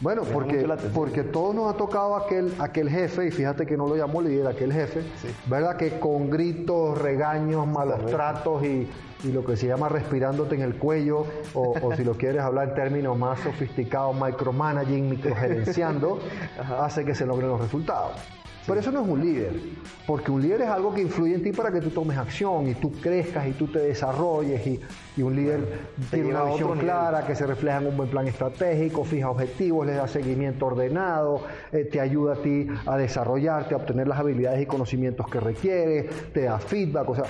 Bueno, porque, porque todos nos ha tocado aquel, aquel jefe, y fíjate que no lo llamó líder, aquel jefe, ¿verdad? Que con gritos, regaños, malos tratos y, lo que se llama respirándote en el cuello, o, si lo quieres hablar en términos más sofisticados, micromanaging, microgerenciando, hace que se logren los resultados. Pero eso no es un líder, porque un líder es algo que influye en ti para que tú tomes acción y tú crezcas y tú te desarrolles y, un líder tiene una visión clara que se refleja en un buen plan estratégico, fija objetivos, le da seguimiento ordenado, eh, te ayuda a ti a desarrollarte, a obtener las habilidades y conocimientos que requieres, te da feedback, o sea...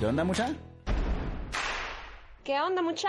¿Qué onda, mucha? ¿Qué onda, mucha?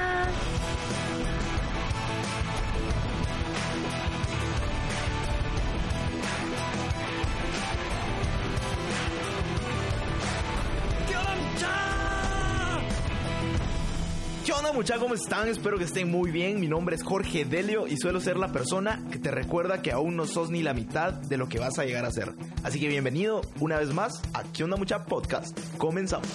Onda muchachos? ¿Cómo están? Espero que estén muy bien. Mi nombre es Jorge Delio y suelo ser la persona que te recuerda que aún no sos ni la mitad de lo que vas a llegar a ser. Así que bienvenido una vez más a ¿Qué onda mucha podcast? Comenzamos.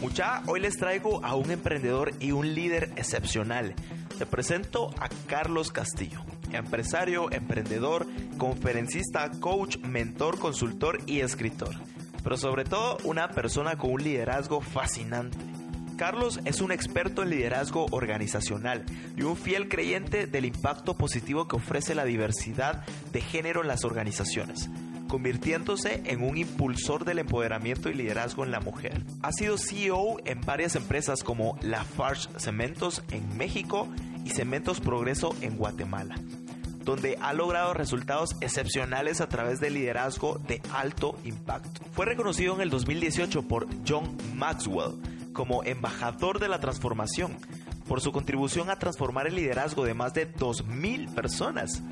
Mucha, hoy les traigo a un emprendedor y un líder excepcional. Te presento a Carlos Castillo empresario, emprendedor, conferencista, coach, mentor, consultor y escritor. Pero sobre todo una persona con un liderazgo fascinante. Carlos es un experto en liderazgo organizacional y un fiel creyente del impacto positivo que ofrece la diversidad de género en las organizaciones, convirtiéndose en un impulsor del empoderamiento y liderazgo en la mujer. Ha sido CEO en varias empresas como Lafarge Cementos en México y Cementos Progreso en Guatemala donde ha logrado resultados excepcionales a través del liderazgo de alto impacto. Fue reconocido en el 2018 por John Maxwell como embajador de la transformación por su contribución a transformar el liderazgo de más de 2.000 personas.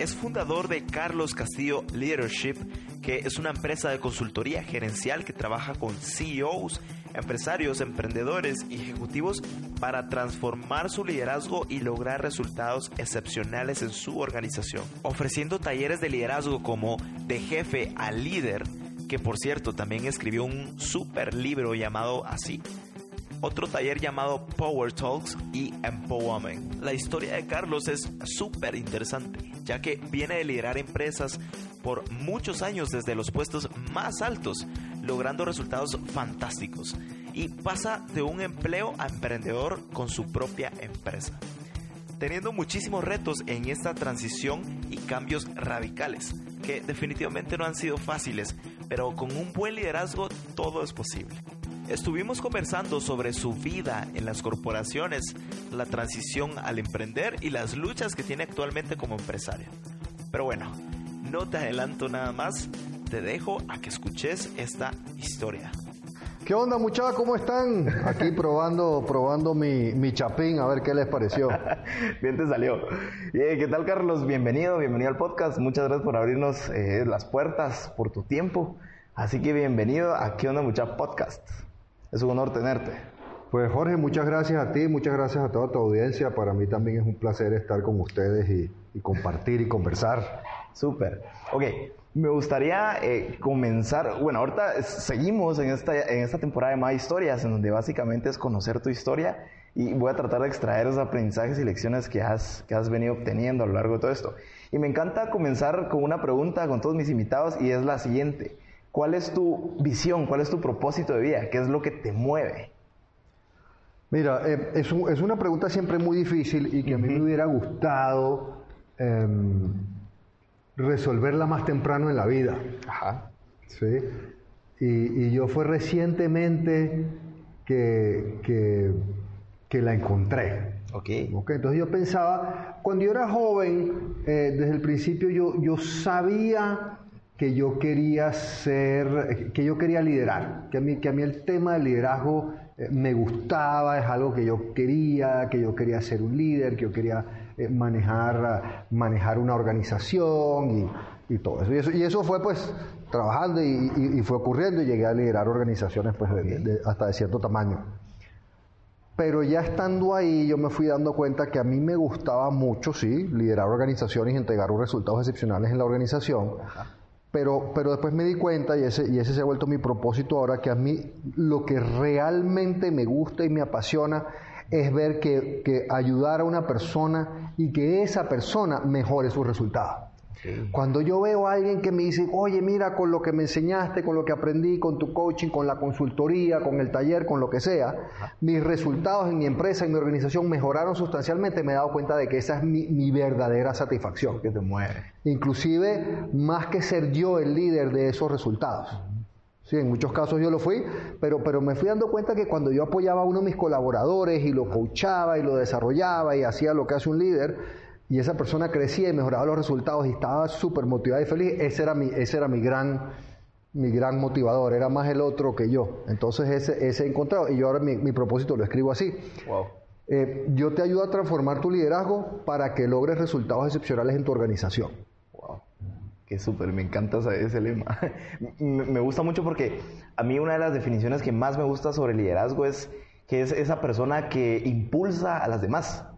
Es fundador de Carlos Castillo Leadership, que es una empresa de consultoría gerencial que trabaja con CEOs empresarios, emprendedores y ejecutivos para transformar su liderazgo y lograr resultados excepcionales en su organización, ofreciendo talleres de liderazgo como de jefe a líder, que por cierto también escribió un super libro llamado así, otro taller llamado Power Talks y Empowerment. La historia de Carlos es súper interesante, ya que viene de liderar empresas por muchos años desde los puestos más altos, logrando resultados fantásticos. Y pasa de un empleo a emprendedor con su propia empresa. Teniendo muchísimos retos en esta transición y cambios radicales, que definitivamente no han sido fáciles, pero con un buen liderazgo todo es posible. Estuvimos conversando sobre su vida en las corporaciones, la transición al emprender y las luchas que tiene actualmente como empresario. Pero bueno, no te adelanto nada más, te dejo a que escuches esta historia. ¿Qué onda muchachos? ¿Cómo están? Aquí probando, probando mi, mi, chapín, a ver qué les pareció. Bien te salió. ¿Qué tal Carlos? Bienvenido, bienvenido al podcast. Muchas gracias por abrirnos eh, las puertas, por tu tiempo. Así que bienvenido a ¿Qué onda mucha podcast? Es un honor tenerte. Pues Jorge, muchas gracias a ti, muchas gracias a toda tu audiencia. Para mí también es un placer estar con ustedes y, compartir y conversar. Súper. Ok, me gustaría eh, comenzar, bueno, ahorita seguimos en esta, en esta temporada de más historias, en donde básicamente es conocer tu historia y voy a tratar de extraer esos aprendizajes y lecciones que has, que has venido obteniendo a lo largo de todo esto. Y me encanta comenzar con una pregunta con todos mis invitados y es la siguiente. ¿Cuál es tu visión? ¿Cuál es tu propósito de vida? ¿Qué es lo que te mueve? Mira, eh, es, es, una pregunta siempre muy difícil y que a mí me hubiera gustado em, resolverla más temprano en la vida. Ajá. ¿Sí? Y, yo fue recientemente que, que, la encontré. Ok. Entonces yo pensaba, cuando yo era joven, eh, desde el principio yo, yo sabía que yo quería ser, que yo quería liderar, que a mí, que a mí el tema del liderazgo eh, me gustaba, es algo que yo quería, que yo quería ser un líder, que yo quería eh, manejar, manejar una organización y, todo eso. Y, eso. fue pues trabajando y, fue ocurriendo y llegué a liderar organizaciones pues hasta de cierto tamaño. Pero ya estando ahí, yo me fui dando cuenta que a mí me gustaba mucho, sí, liderar organizaciones y entregar resultados excepcionales en la organización. Pero, pero después me di cuenta, y ese, y ese se ha vuelto mi propósito ahora, que a mí lo que realmente me gusta y me apasiona es ver que, que ayudar a una persona y que esa persona mejore sus resultados. Cuando yo veo a alguien que me dice, oye, mira, con lo que me enseñaste, con lo que aprendí, con tu coaching, con la consultoría, con el taller, con lo que sea, mis resultados en mi empresa, en mi organización mejoraron sustancialmente, me he dado cuenta de que esa es mi, verdadera satisfacción. Que te mueve. Inclusive, más que ser yo el líder de esos resultados. Sí, en muchos casos yo lo fui, pero, pero me fui dando cuenta que cuando yo apoyaba a uno de mis colaboradores y lo coachaba y lo desarrollaba y hacía lo que hace un líder, y esa persona crecía y mejoraba los resultados y estaba súper motivada y feliz, ese era mi, ese era mi gran, mi gran motivador, era más el otro que yo. Entonces ese, ese he encontrado y yo ahora mi, propósito lo escribo así. Eh, yo te ayudo a transformar tu liderazgo para que logres resultados excepcionales en tu organización. Wow. Qué súper, me encanta ese lema. me gusta mucho porque a mí una de las definiciones que más me gusta sobre liderazgo es que es esa persona que impulsa a las demás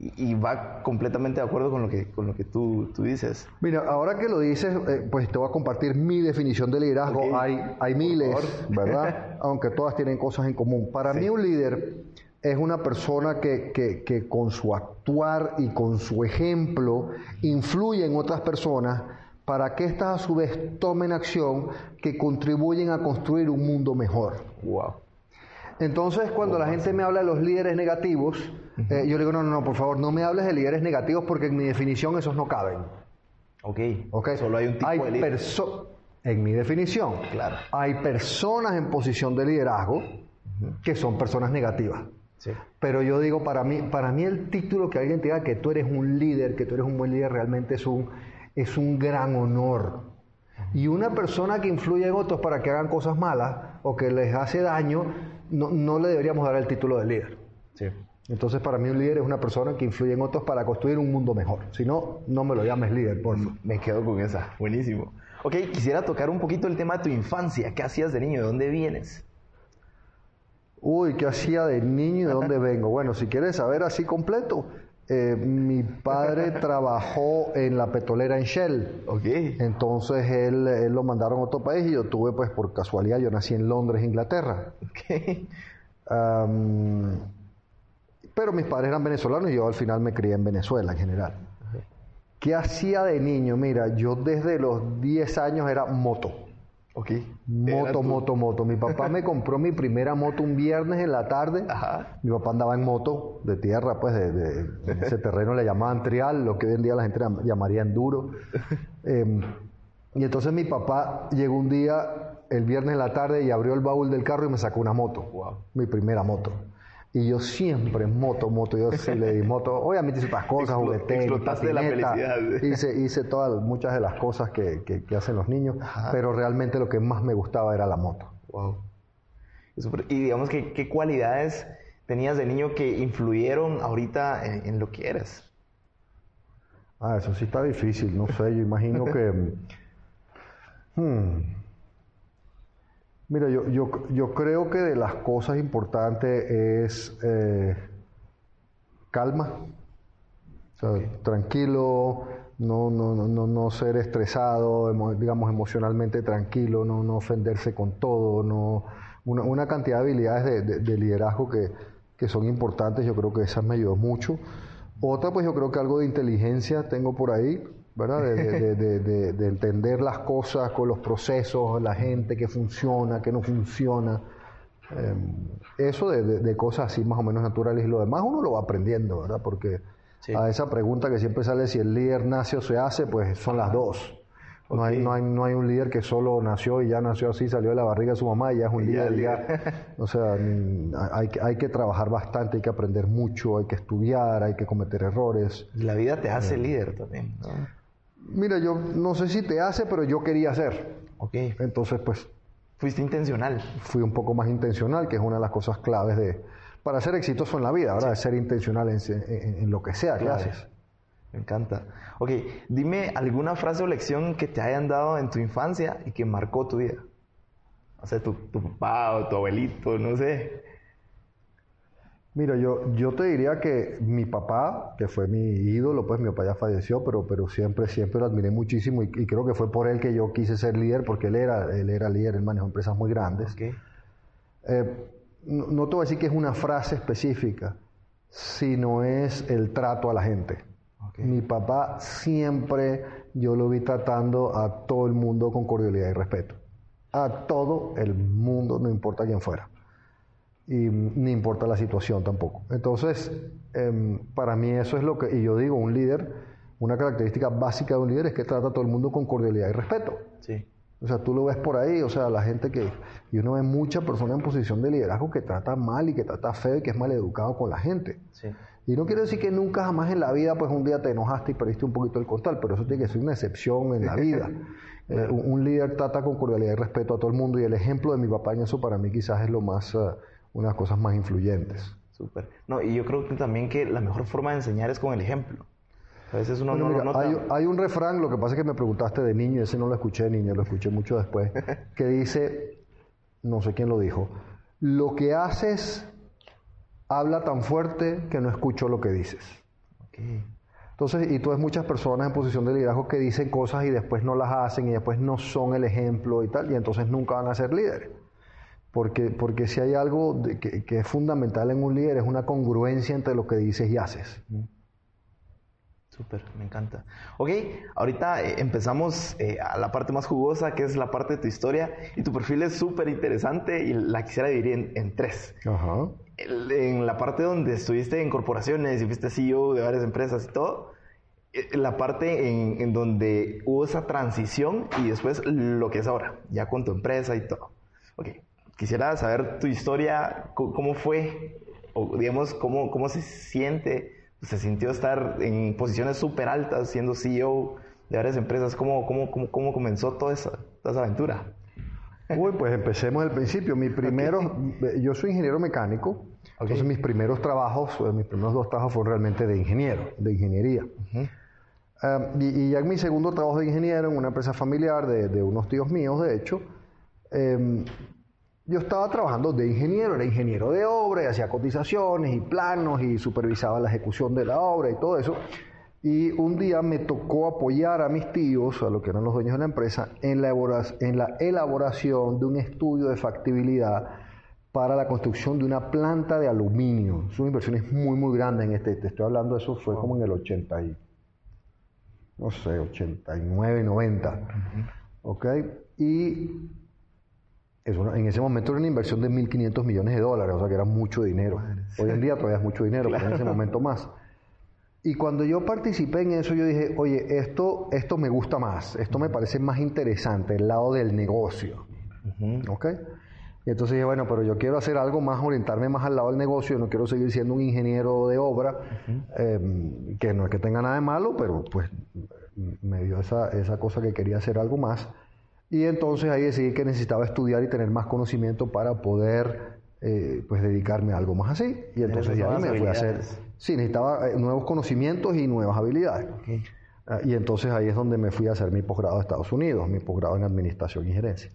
y, va completamente de acuerdo con lo que, con lo que tú, tú dices. Mira, ahora que lo dices, eh, pues te voy a compartir mi definición de liderazgo. Hay, hay miles, ¿verdad? Aunque todas tienen cosas en común. Para mí un líder es una persona que, que, que, con su actuar y con su ejemplo influye en otras personas para que éstas a su vez tomen acción que contribuyen a construir un mundo mejor. Wow. Entonces, cuando la gente me habla de los líderes negativos, eh, yo le digo, no, no, no, por favor, no me hables de líderes negativos porque en mi definición esos no caben. Ok. okay. Solo hay un tipo de líder. En mi definición, claro. hay personas en posición de liderazgo que son personas negativas. Sí. Pero yo digo, para mí, para mí el título que alguien te diga que tú eres un líder, que tú eres un buen líder, realmente es un, es un gran honor. Y una persona que influye en otros para que hagan cosas malas o que les hace daño, no, le deberíamos dar el título de líder. Sí. Entonces, para mí un líder es una persona que influye en otros para construir un mundo mejor. Si no, no me lo llames líder, por favor. Me quedo con esa. Buenísimo. Ok, quisiera tocar un poquito el tema de tu infancia. ¿Qué hacías de niño? ¿De dónde vienes? Uy, ¿qué hacía de niño y de dónde vengo? Bueno, si quieres saber así completo, eh, mi padre trabajó en la petrolera en Shell. Okay. Entonces él, él, lo mandaron a otro país y yo tuve, pues por casualidad, yo nací en Londres, Inglaterra. Okay. pero mis padres eran venezolanos y yo al final me crié en Venezuela en general. ¿Qué hacía de niño? Mira, yo desde los 10 años era moto. Moto, moto, moto. Mi papá me compró mi primera moto un viernes en la tarde. Mi papá andaba en moto de tierra, pues de, ese terreno le llamaban trial, lo que hoy en día la gente llamaría enduro. Em, y entonces mi papá llegó un día el viernes en la tarde y abrió el baúl del carro y me sacó una moto. Mi primera moto. Y yo siempre en moto, moto, yo sí le di moto. Obviamente hice otras cosas, juguete, patineta, hice, hice todas, muchas de las cosas que, que, hacen los niños, pero realmente lo que más me gustaba era la moto. Wow. Y digamos que, ¿qué cualidades tenías de niño que influyeron ahorita en, lo que eres? Ah, eso sí está difícil, no sé, yo imagino que... Hmm, Mira, yo, yo, yo, creo que de las cosas importantes es eh, calma, tranquilo, no, no, no, no, ser estresado, digamos emocionalmente tranquilo, no, no ofenderse con todo, no, una, cantidad de habilidades de, de, liderazgo que, que, son importantes, yo creo que esas me ayudó mucho. Otra, pues yo creo que algo de inteligencia tengo por ahí, ¿verdad? De, entender las cosas con los procesos, la gente, qué funciona, qué no funciona. Em, eso de, cosas así más o menos naturales y lo demás uno lo va aprendiendo, ¿verdad? Porque a esa pregunta que siempre sale si el líder nace o se hace, pues son las dos. No, hay, no, hay, no hay un líder que solo nació y ya nació así, salió de la barriga de su mamá y ya es un líder. o sea, hay, hay que trabajar bastante, hay que aprender mucho, hay que estudiar, hay que cometer errores. La vida te hace eh, líder también, ¿no? Mira, yo no sé si te hace, pero yo quería hacer. Ok. Entonces, pues... Fuiste intencional. Fui un poco más intencional, que es una de las cosas claves de... Para ser exitoso en la vida, ¿verdad? Ser intencional en, lo que sea que haces. Me encanta. Ok, dime alguna frase o lección que te hayan dado en tu infancia y que marcó tu vida. O sea, tu, tu papá o tu abuelito, no sé. Mira, yo, yo te diría que mi papá, que fue mi ídolo, pues mi papá ya falleció, pero, pero siempre, siempre lo admiré muchísimo y, creo que fue por él que yo quise ser líder, porque él era, él era líder, él manejó empresas muy grandes. Eh, no, te voy a decir que es una frase específica, sino es el trato a la gente. Mi papá siempre yo lo vi tratando a todo el mundo con cordialidad y respeto. A todo el mundo, no importa quién fuera y ni importa la situación tampoco. Entonces, em, para mí eso es lo que, y yo digo, un líder, una característica básica de un líder es que trata a todo el mundo con cordialidad y respeto. Sí. O sea, tú lo ves por ahí, o sea, la gente que, y uno ve muchas personas en posición de liderazgo que trata mal y que trata feo y que es mal educado con la gente. Sí. Y no quiero decir que nunca jamás en la vida, pues un día te enojaste y perdiste un poquito el costal, pero eso tiene que ser una excepción en la vida. Eh, un, líder trata con cordialidad y respeto a todo el mundo y el ejemplo de mi papá en eso para mí quizás es lo más... Uh, unas cosas más influyentes. Súper. No, y yo creo que también que la mejor forma de enseñar es con el ejemplo. A veces uno no lo nota. Hay, un refrán, lo que pasa es que me preguntaste de niño, ese no lo escuché de niño, lo escuché mucho después, que dice, no sé quién lo dijo, lo que haces habla tan fuerte que no escucho lo que dices. Okay. Entonces, y tú ves muchas personas en posición de liderazgo que dicen cosas y después no las hacen y después no son el ejemplo y tal, y entonces nunca van a ser líderes. Porque, porque si hay algo que, es fundamental en un líder es una congruencia entre lo que dices y haces. Súper, me encanta. Ok, ahorita eh, empezamos eh, a la parte más jugosa, que es la parte de tu historia, y tu perfil es súper interesante y la quisiera dividir en, tres. Ajá. en la parte donde estuviste en corporaciones y fuiste CEO de varias empresas y todo, eh, la parte en, en donde hubo esa transición y después lo que es ahora, ya con tu empresa y todo. Ok, quisiera saber tu historia, cómo fue, o digamos, cómo, cómo se siente, se sintió estar en posiciones súper altas siendo CEO de varias empresas, cómo, cómo, cómo, cómo comenzó toda esa, toda esa aventura. Uy, pues empecemos del principio. Mi primero, yo soy ingeniero mecánico, entonces mis primeros trabajos, eh, mis primeros dos trabajos fueron realmente de ingeniero, de ingeniería. Ah, y, ya en mi segundo trabajo de ingeniero en una empresa familiar de, de unos tíos míos, de hecho, eh, yo estaba trabajando de ingeniero, era ingeniero de obra y hacía cotizaciones y planos y supervisaba la ejecución de la obra y todo eso. Y un día me tocó apoyar a mis tíos, a los que eran los dueños de la empresa, en la, elaboración de un estudio de factibilidad para la construcción de una planta de aluminio. Son inversiones muy, muy grandes en este. Te estoy hablando, eso fue como en el 80 y, no sé, 89, 90. ¿Ok? Y en ese momento era una inversión de 1.500 millones de dólares, o sea que era mucho dinero. Hoy en día todavía es mucho dinero, pero en ese momento más. Y cuando yo participé en eso, yo dije, oye, esto, esto me gusta más, esto me parece más interesante, el lado del negocio. ¿Ok? Y entonces dije, bueno, pero yo quiero hacer algo más, orientarme más al lado del negocio, yo no quiero seguir siendo un ingeniero de obra, em, que no es que tenga nada de malo, pero pues me dio esa, esa cosa que quería hacer algo más. Y entonces ahí decidí que necesitaba estudiar y tener más conocimiento para poder eh, pues dedicarme a algo más así. Y entonces ya me fui a hacer... Sí, necesitaba eh, nuevos conocimientos y nuevas habilidades. Ah, y entonces ahí es donde me fui a hacer mi posgrado a Estados Unidos, mi posgrado en Administración y Gerencia.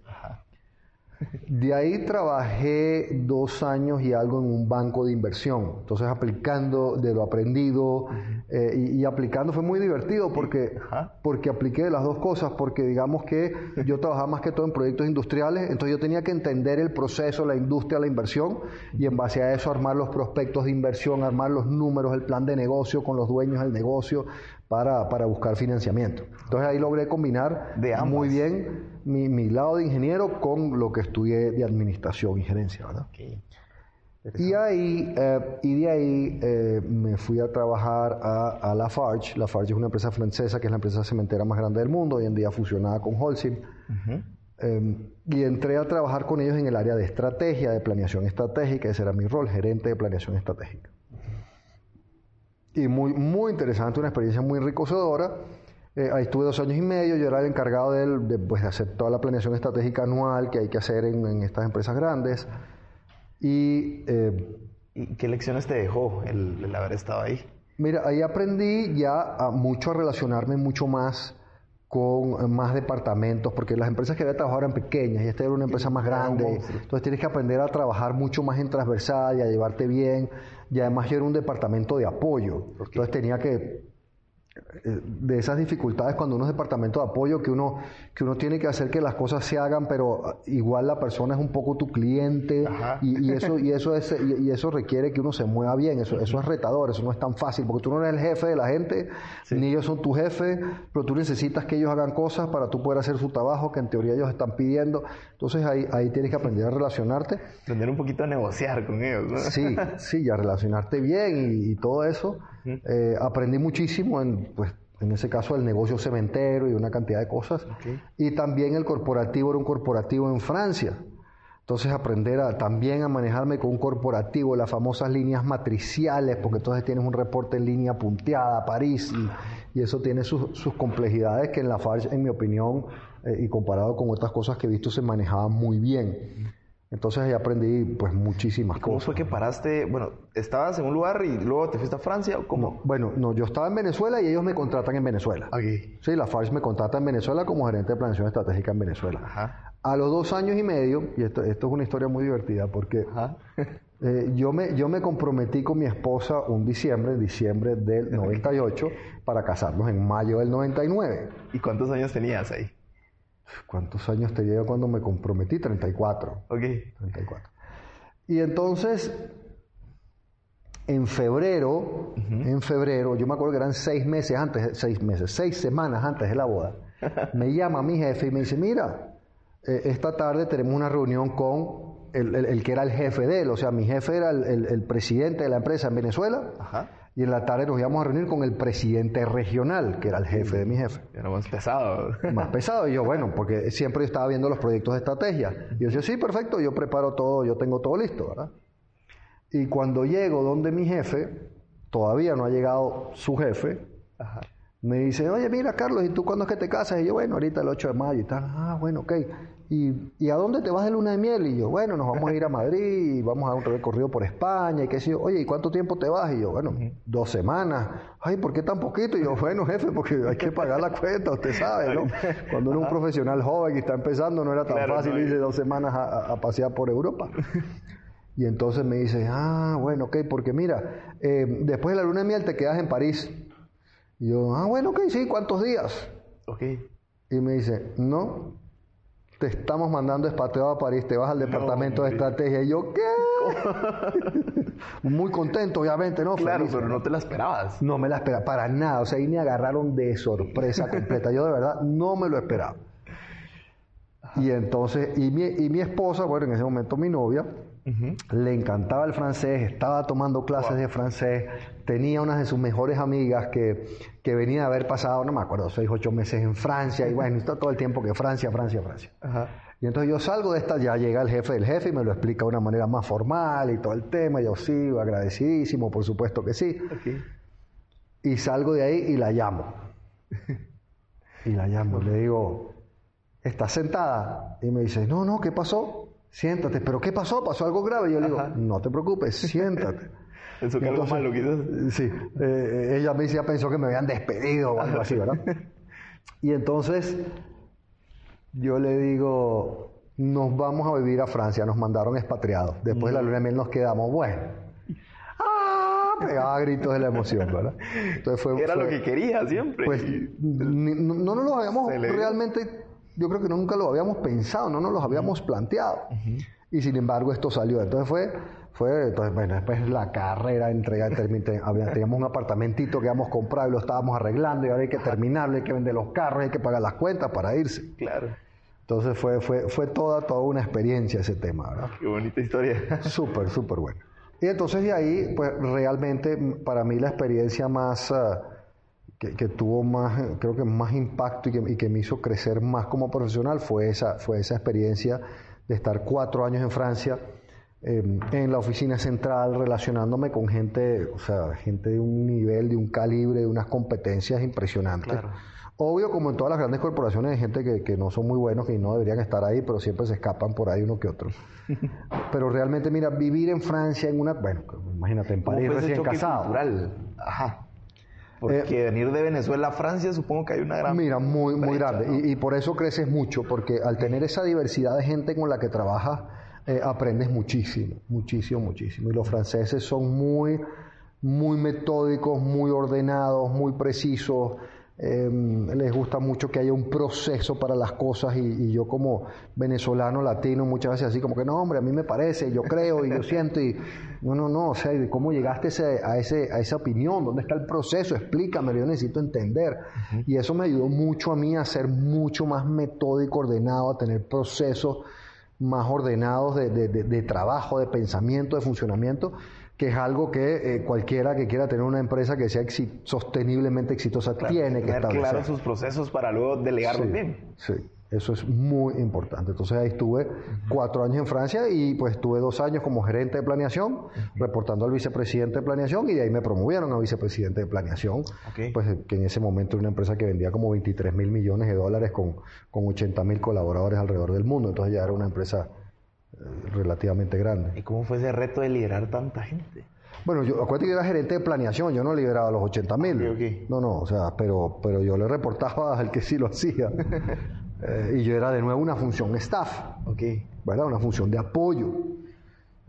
De ahí trabajé dos años y algo en un banco de inversión. Entonces aplicando de lo aprendido eh, y, aplicando fue muy divertido porque, porque apliqué las dos cosas, porque digamos que yo trabajaba más que todo en proyectos industriales, entonces yo tenía que entender el proceso, la industria, la inversión y en base a eso armar los prospectos de inversión, armar los números, el plan de negocio con los dueños del negocio, para, buscar financiamiento. Entonces ahí logré combinar muy bien mi, lado de ingeniero con lo que estudié de administración y gerencia. ¿verdad? Y, ahí, eh, y de ahí eh, me fui a trabajar a, a, Lafarge. Lafarge es una empresa francesa que es la empresa cementera más grande del mundo, hoy en día fusionada con Holcim. Em, y entré a trabajar con ellos en el área de estrategia, de planeación estratégica, ese era mi rol, gerente de planeación estratégica y muy, muy interesante, una experiencia muy enriquecedora. Eh, ahí estuve dos años y medio, yo era el encargado de, pues, de, hacer toda la planeación estratégica anual que hay que hacer en, estas empresas grandes. Y, eh, ¿Y, qué lecciones te dejó el, el, haber estado ahí? Mira, ahí aprendí ya a mucho a relacionarme mucho más con más departamentos, porque las empresas que había trabajado eran pequeñas y esta era una empresa más grande. Entonces tienes que aprender a trabajar mucho más en transversal y a llevarte bien. Y además yo era un departamento de apoyo. Entonces tenía que eh, de esas dificultades cuando uno es departamento de apoyo que uno que uno tiene que hacer que las cosas se hagan pero igual la persona es un poco tu cliente y, eso y eso es y, eso requiere que uno se mueva bien eso eso es retador eso no es tan fácil porque tú no eres el jefe de la gente ni ellos son tu jefe pero tú necesitas que ellos hagan cosas para tú poder hacer su trabajo que en teoría ellos están pidiendo. Entonces ahí ahí tienes que aprender a relacionarte. Aprender un poquito a negociar con ellos ¿no? sí sí a relacionarte bien y todo eso eh, aprendí muchísimo en, pues, en ese caso, el negocio cementero y una cantidad de cosas. Y también el corporativo era un corporativo en Francia. Entonces aprender a, también a manejarme con un corporativo, las famosas líneas matriciales, porque entonces tienes un reporte en línea punteada, París, y, eso tiene sus, complejidades que en la FARC, en mi opinión, eh, y comparado con otras cosas que he visto, se manejaban muy bien. Entonces ahí aprendí pues muchísimas ¿Cómo cosas. fue que paraste? Bueno, estabas en un lugar y luego te fuiste a Francia o cómo? bueno, no, yo estaba en Venezuela y ellos me contratan en Venezuela. Aquí. Sí, la FARC me contrata en Venezuela como gerente de planeación estratégica en Venezuela. Ajá. A los dos años y medio, y esto, esto es una historia muy divertida porque eh, yo, me, yo me comprometí con mi esposa un diciembre, diciembre del 98, para casarnos en mayo del 99. ¿Y cuántos años tenías ahí? ¿Cuántos años tenía yo cuando me comprometí? 34. Ok. 34. Y entonces, en febrero, en febrero, yo me acuerdo que eran seis meses antes, seis meses, seis semanas antes de la boda, me llama mi jefe y me dice, mira, eh, esta tarde tenemos una reunión con el, que era el jefe de él, o sea, mi jefe era el, el presidente de la empresa en Venezuela. Ajá y en la tarde nos íbamos a reunir con el presidente regional, que era el jefe de mi jefe. Era más pesado. Más pesado. Y yo, bueno, porque siempre yo estaba viendo los proyectos de estrategia. Y yo decía, sí, perfecto, yo preparo todo, yo tengo todo listo, ¿verdad? Y cuando llego donde mi jefe, todavía no ha llegado su jefe, me dice, oye, mira, Carlos, ¿y tú cuándo es que te casas? Y yo, bueno, ahorita el 8 de mayo y tal. Ah, bueno, ok. ¿Y, a dónde te vas de luna de miel? Y yo, bueno, nos vamos a ir a Madrid, y vamos a un recorrido por España, y qué sé yo. Oye, ¿y cuánto tiempo te vas? Y yo, bueno, dos semanas. Ay, ¿por qué tan poquito? Y yo, bueno, jefe, porque hay que pagar la cuenta, usted sabe, ¿no? Cuando uno es un profesional joven y está empezando, no era tan fácil irse dos semanas a, pasear por Europa. Y entonces me dice, ah, bueno, ok, porque mira, eh, después de la luna de miel te quedas en París. Y yo, ah, bueno, ok, sí, ¿cuántos días? Ok. Y me dice, no, te estamos mandando expatriado a París, te vas al departamento de estrategia. Y yo, ¿qué? Muy contento, obviamente, ¿no? Claro, pero no te la esperabas. No me la esperaba, para nada. O sea, ahí me agarraron de sorpresa completa. Yo de verdad no me lo esperaba. Y entonces, y mi, y mi esposa, bueno, en ese momento mi novia, le encantaba el francés, estaba tomando clases de francés, tenía una de sus mejores amigas que, que venía a haber pasado, no me acuerdo, seis, ocho meses en Francia, y bueno, está todo el tiempo que Francia, Francia, Francia. Y entonces yo salgo de esta, ya llega el jefe del jefe y me lo explica de una manera más formal y todo el tema, yo sí, agradecidísimo, por supuesto que sí. Y salgo de ahí y la llamo. y la llamo, le digo, ¿estás sentada? Y me dice, no, no, ¿qué pasó? Siéntate, pero ¿qué pasó? ¿Pasó algo grave? Y yo le digo, no te preocupes, siéntate. Eso que algo malo quizás. Sí, eh, ella me decía, pensó que me habían despedido o algo así, ¿verdad? Y entonces yo le digo, nos vamos a vivir a Francia, nos mandaron expatriados. Después de la luna de miel nos quedamos, bueno. ¡Ah! Pegaba gritos de la emoción, ¿verdad? Entonces fue, Era lo que quería siempre. Pues no, no nos lo habíamos realmente yo creo que nunca lo habíamos pensado, no nos lo habíamos planteado. Y sin embargo esto salió. Entonces fue, fue entonces, bueno, después la carrera, entrega, teníamos un apartamentito que habíamos comprado y lo estábamos arreglando y ahora hay que terminarlo, hay que vender los carros, hay que pagar las cuentas para irse. Claro. Entonces fue, fue, fue toda, toda una experiencia ese tema, ¿verdad? Qué bonita historia. Súper, súper bueno. Y entonces de ahí, pues realmente para mí la experiencia más... Ah, que, tuvo más, creo que más impacto y que, me hizo crecer más como profesional fue esa, fue esa experiencia de estar cuatro años en Francia, em, en la oficina central, relacionándome con gente, o sea, gente de un nivel, de un calibre, de unas competencias impresionantes. Obvio, como en todas las grandes corporaciones, hay gente que, que, no son muy buenos, que no deberían estar ahí, pero siempre se escapan por ahí uno que otro. pero realmente, mira, vivir en Francia, en una, bueno, imagínate, en París recién casado. Ajá. Porque eh, venir de Venezuela a Francia supongo que hay una gran... Mira, muy, muy grande. Y, por eso creces mucho, porque al tener esa diversidad de gente con la que trabajas, eh, aprendes muchísimo, muchísimo, muchísimo. Y los franceses son muy, muy metódicos, muy ordenados, muy precisos. Em, les gusta mucho que haya un proceso para las cosas y, yo como venezolano, latino, muchas veces así como que no, hombre, a mí me parece, yo creo y yo siento y no, no, no, o sea, ¿cómo llegaste a, ese, a esa opinión? ¿Dónde está el proceso? Explícame, yo necesito entender. Y eso me ayudó mucho a mí a ser mucho más metódico, ordenado, a tener procesos más ordenados de, de trabajo, de pensamiento, de funcionamiento que es algo que eh, cualquiera que quiera tener una empresa que sea sosteniblemente exitosa tiene que establecer. claro sus procesos para luego delegarlos bien. Sí, eso es muy importante. Entonces ahí estuve cuatro años en Francia y pues estuve dos años como gerente de planeación, reportando al vicepresidente de planeación y de ahí me promovieron a vicepresidente de planeación, pues que en ese momento era una empresa que vendía como 23 mil millones de dólares con, con 80 mil colaboradores alrededor del mundo. Entonces ya era una empresa relativamente grande. ¿Y cómo fue ese reto de liderar tanta gente? Bueno, yo acuérdate que era gerente de planeación, yo no lideraba los 80 mil. No, no, o sea, pero, pero yo le reportaba al que sí lo hacía. Eh, y yo era de nuevo una función staff, okay. ¿verdad? Una función de apoyo.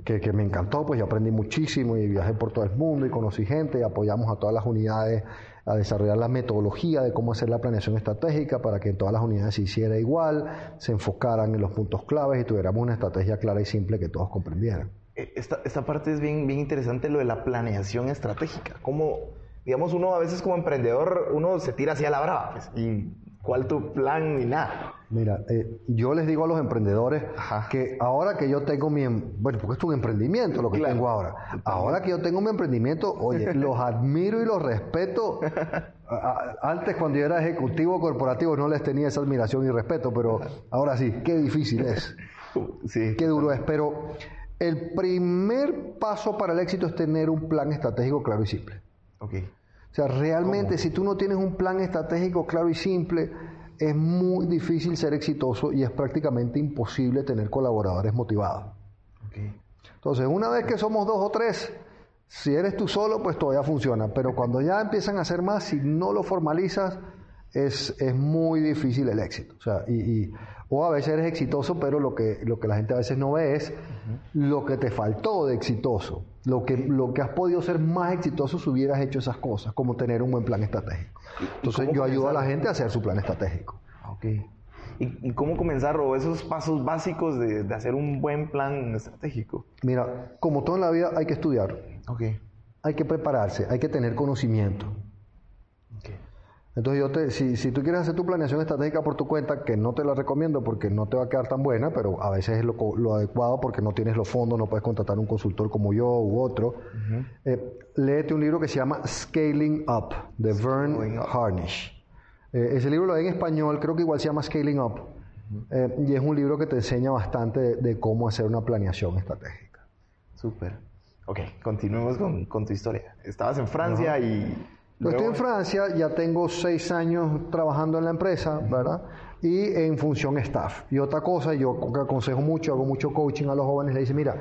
Que, que, me encantó, pues yo aprendí muchísimo y viajé por todo el mundo y conocí gente y apoyamos a todas las unidades a desarrollar la metodología de cómo hacer la planeación estratégica para que en todas las unidades se hiciera igual, se enfocaran en los puntos claves y tuviéramos una estrategia clara y simple que todos comprendieran. Eh, esta, esta parte es bien, bien interesante, lo de la planeación estratégica. Como, digamos, uno a veces como emprendedor, uno se tira hacia la brava pues, y cuál tu plan ni nada. Mira, eh, yo les digo a los emprendedores que ahora que yo tengo mi, em, bueno, porque es un emprendimiento lo que tengo ahora. Ahora que yo tengo mi emprendimiento, oye, los admiro y los respeto. Antes cuando yo era ejecutivo corporativo no les tenía esa admiración y respeto, pero ahora sí, qué difícil es. Sí. Qué duro es, pero el primer paso para el éxito es tener un plan estratégico claro y simple. Okay. O sea, realmente si tú no tienes un plan estratégico claro y simple, es muy difícil ser exitoso y es prácticamente imposible tener colaboradores motivados. Entonces, una vez que somos dos o tres, si eres tú solo, pues todavía funciona, pero cuando ya empiezan a ser más, si no lo formalizas, es, es muy difícil el éxito. O sea, y, o a veces eres exitoso, pero lo que, lo que la gente a veces no ve es lo que te faltó de exitoso. Lo que, lo que has podido ser más exitoso si hubieras hecho esas cosas, como tener un buen plan estratégico. Entonces yo ayudo a la gente a hacer su plan estratégico. Okay. ¿Y, cómo comenzar o esos pasos básicos de, de, hacer un buen plan estratégico? Mira, como todo en la vida hay que estudiar. Okay. Hay que prepararse, hay que tener conocimiento. Entonces, yo te, si, si, tú quieres hacer tu planeación estratégica por tu cuenta, que no te la recomiendo porque no te va a quedar tan buena, pero a veces es lo, lo adecuado porque no tienes los fondos, no puedes contratar un consultor como yo u otro, eh, léete un libro que se llama Scaling Up, de Vern Harnish. Eh, ese libro lo hay en español, creo que igual se llama Scaling Up, eh, y es un libro que te enseña bastante de, cómo hacer una planeación estratégica. Súper. Ok, continuemos con, con, tu historia. Estabas en Francia y estoy en Francia, ya tengo seis años trabajando en la empresa, ¿verdad? Y en función staff. Y otra cosa, yo aconsejo mucho, hago mucho coaching a los jóvenes, le dice, mira,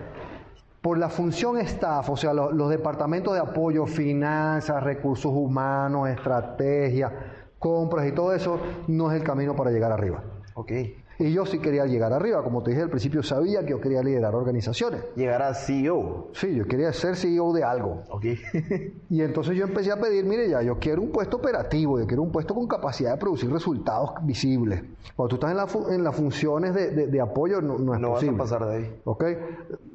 por la función staff, o sea, los, departamentos de apoyo, finanzas, recursos humanos, estrategia, compras y todo eso, no es el camino para llegar arriba. Ok. Y yo sí quería llegar arriba, como te dije al principio, sabía que yo quería liderar organizaciones. Llegar a CEO. Sí, yo quería ser CEO de algo. Okay. y entonces yo empecé a pedir, mire ya, yo quiero un puesto operativo, yo quiero un puesto con capacidad de producir resultados visibles. Cuando tú estás en, la en las funciones de, de, apoyo, no, no es no posible. No vas a pasar de ahí. ¿Ok?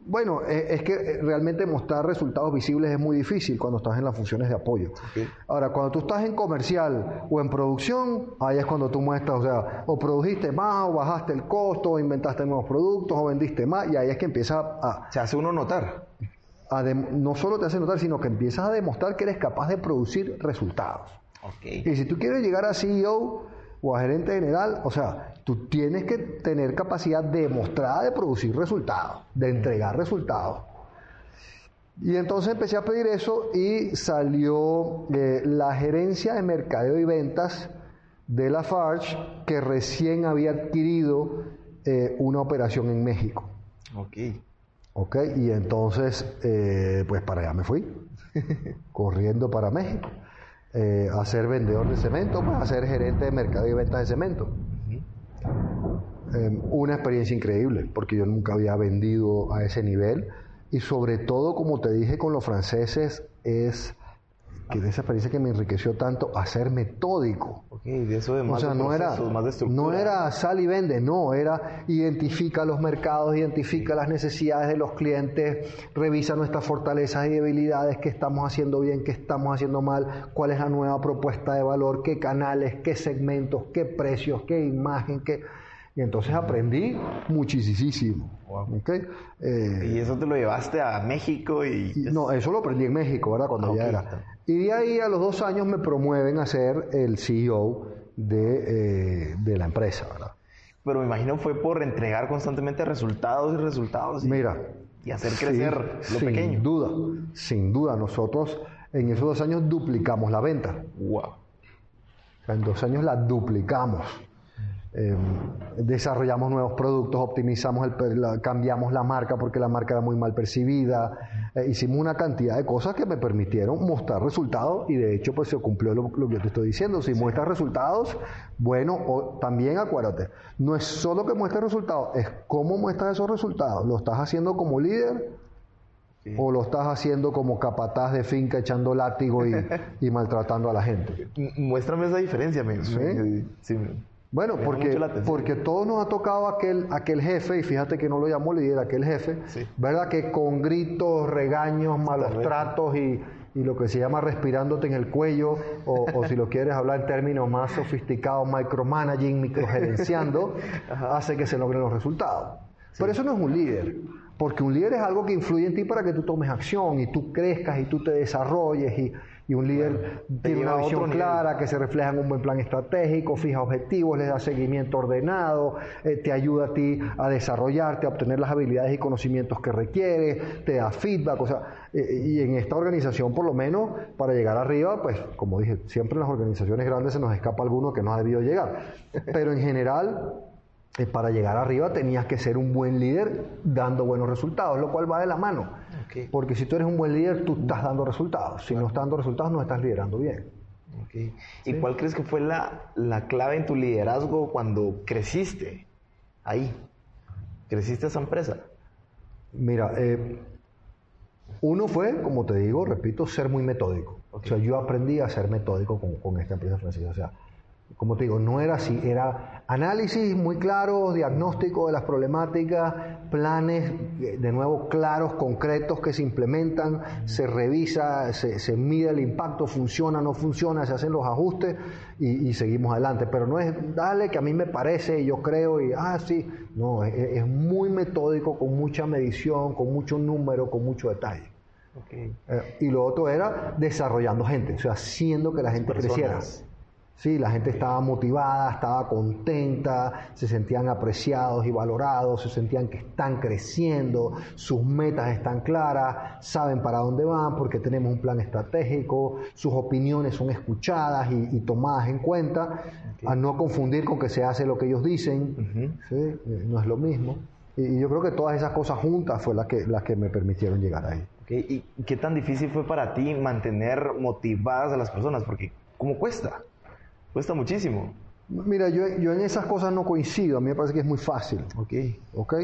Bueno, eh, es que eh, realmente mostrar resultados visibles es muy difícil cuando estás en las funciones de apoyo. Ahora, cuando tú estás en comercial o en producción, ahí es cuando tú muestras, o sea, o produjiste más, o bajaste el costo, o inventaste nuevos productos, o vendiste más, y ahí es que empieza a... Se hace uno notar. no solo te hace notar, sino que empiezas a demostrar que eres capaz de producir resultados. Y si tú quieres llegar a CEO o a gerente general, o sea, Tú tienes que tener capacidad demostrada de producir resultados, de entregar resultados. Y entonces empecé a pedir eso y salió eh, la gerencia de mercadeo y ventas de la Farge que recién había adquirido eh, una operación en México. Ok. Ok, y entonces, eh, pues para allá me fui, corriendo para México. a ser vendedor de cemento, pues a ser gerente de mercado y ventas de cemento. Em, una experiencia increíble, porque yo nunca había vendido a ese nivel y sobre todo, como te dije con los franceses, es que esa experiencia que me enriqueció tanto a ser metódico. de eso de más o sea, no era, no era sal y vende, no, era identifica los mercados, identifica las necesidades de los clientes, revisa nuestras fortalezas y debilidades, qué estamos haciendo bien, qué estamos haciendo mal, cuál es la nueva propuesta de valor, qué canales, qué segmentos, qué precios, qué imagen, qué... Y entonces aprendí muchísimo. Eh, ¿Y eso te lo llevaste a México? y, No, eso lo aprendí en México, ¿verdad? Cuando ah, ya era. Y de ahí a los dos años me promueven a ser el CEO de, eh, de la empresa, ¿verdad? Pero me imagino fue por entregar constantemente resultados y resultados. Y, Mira. Y hacer crecer lo pequeño. Sin duda, sin duda. Nosotros en esos dos años duplicamos la venta. Wow. en dos años la duplicamos. Em, desarrollamos nuevos productos, optimizamos, el, cambiamos la marca porque la marca era muy mal percibida, eh, hicimos una cantidad de cosas que me permitieron mostrar resultados y de hecho pues se cumplió lo, que yo te estoy diciendo. Si muestras resultados, bueno, o, también acuérdate, no es solo que muestres resultados, es cómo muestras esos resultados. ¿Lo estás haciendo como líder? ¿O lo estás haciendo como capataz de finca echando látigo y, maltratando a la gente? Muéstrame esa diferencia, me, ¿Sí? Bueno, porque, porque todos nos ha tocado aquel, aquel jefe, y fíjate que no lo llamó líder, aquel jefe, ¿verdad? Que con gritos, regaños, malos tratos y, lo que se llama respirándote en el cuello, o, si lo quieres hablar en términos más sofisticados, micromanaging, microgerenciando, hace que se logren los resultados. Pero eso no es un líder, porque un líder es algo que influye en ti para que tú tomes acción y tú crezcas y tú te desarrolles y, y un líder tiene una visión clara que se refleja en un buen plan estratégico, fija objetivos, le da seguimiento ordenado, eh, te ayuda a ti a desarrollarte, a obtener las habilidades y conocimientos que requiere, te da feedback, o sea, eh, y en esta organización por lo menos para llegar arriba, pues como dije, siempre en las organizaciones grandes se nos escapa alguno que no ha debido llegar, pero en general para llegar arriba tenías que ser un buen líder dando buenos resultados, lo cual va de la mano. Porque si tú eres un buen líder, tú estás dando resultados. Si no estás dando resultados, no estás liderando bien. ¿Y cuál crees que fue la, clave en tu liderazgo cuando creciste ahí? ¿Creciste esa empresa? Mira, eh, uno fue, como te digo, repito, ser muy metódico. O sea, yo aprendí a ser metódico con, con esta empresa francesa. O sea, como te digo, no era así, era análisis muy claro, diagnóstico de las problemáticas, planes de nuevo claros, concretos que se implementan, se revisa, se, mide el impacto, funciona, no funciona, se hacen los ajustes y, seguimos adelante. Pero no es, dale, que a mí me parece, yo creo, y, ah, sí, no, es, muy metódico, con mucha medición, con mucho número, con mucho detalle. Eh, y lo otro era desarrollando gente, o sea, haciendo que la gente creciera. Sí, la gente estaba motivada, estaba contenta, se sentían apreciados y valorados, se sentían que están creciendo, sus metas están claras, saben para dónde van porque tenemos un plan estratégico, sus opiniones son escuchadas y, tomadas en cuenta, a no confundir con que se hace lo que ellos dicen, eh, no es lo mismo. Y, yo creo que todas esas cosas juntas fue las que, las que me permitieron llegar ahí. ¿Y qué tan difícil fue para ti mantener motivadas a las personas? Porque, ¿cómo cuesta? Cuesta muchísimo. Mira, yo, yo en esas cosas no coincido, a mí me parece que es muy fácil. Ok. Ok.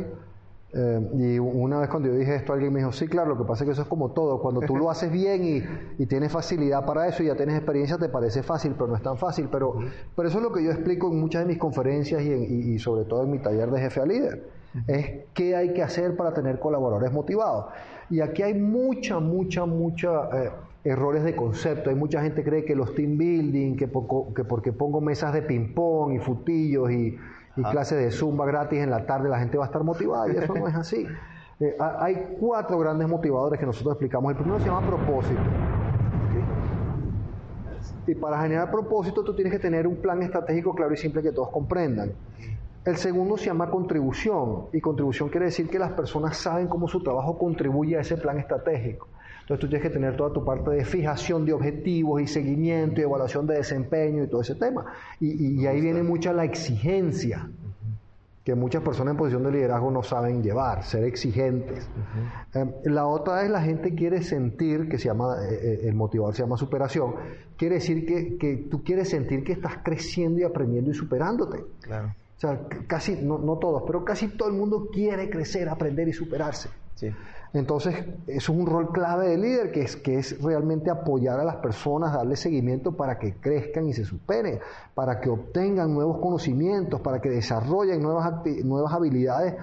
Eh, y una vez cuando yo dije esto, alguien me dijo, sí, claro, lo que pasa es que eso es como todo, cuando tú lo haces bien y, y tienes facilidad para eso y ya tienes experiencia, te parece fácil, pero no es tan fácil. Pero, pero eso es lo que yo explico en muchas de mis conferencias y, y, sobre todo en mi taller de jefe a líder. Es qué hay que hacer para tener colaboradores motivados. Y aquí hay mucha, mucha, mucha... Eh, errores de concepto. Hay mucha gente que cree que los team building, que, que porque pongo mesas de ping-pong y futillos y, clases de zumba gratis en la tarde, la gente va a estar motivada y eso no es así. Eh, hay cuatro grandes motivadores que nosotros explicamos. El primero se llama propósito. Y para generar propósito tú tienes que tener un plan estratégico claro y simple que todos comprendan. El segundo se llama contribución y contribución quiere decir que las personas saben cómo su trabajo contribuye a ese plan estratégico. Entonces tú tienes que tener toda tu parte de fijación de objetivos y seguimiento y evaluación de desempeño y todo ese tema. Y, ahí viene mucha la exigencia. que muchas personas en posición de liderazgo no saben llevar, ser exigentes. Em, la otra es la gente quiere sentir, que se llama, eh, eh, el motivador se llama superación, quiere decir que, que, tú quieres sentir que estás creciendo y aprendiendo y superándote. Claro. O sea, casi, no, no todos, pero casi todo el mundo quiere crecer, aprender y superarse. Sí. Entonces, eso es un rol clave del líder, que es, que es realmente apoyar a las personas, darle seguimiento para que crezcan y se superen, para que obtengan nuevos conocimientos, para que desarrollen nuevas, nuevas habilidades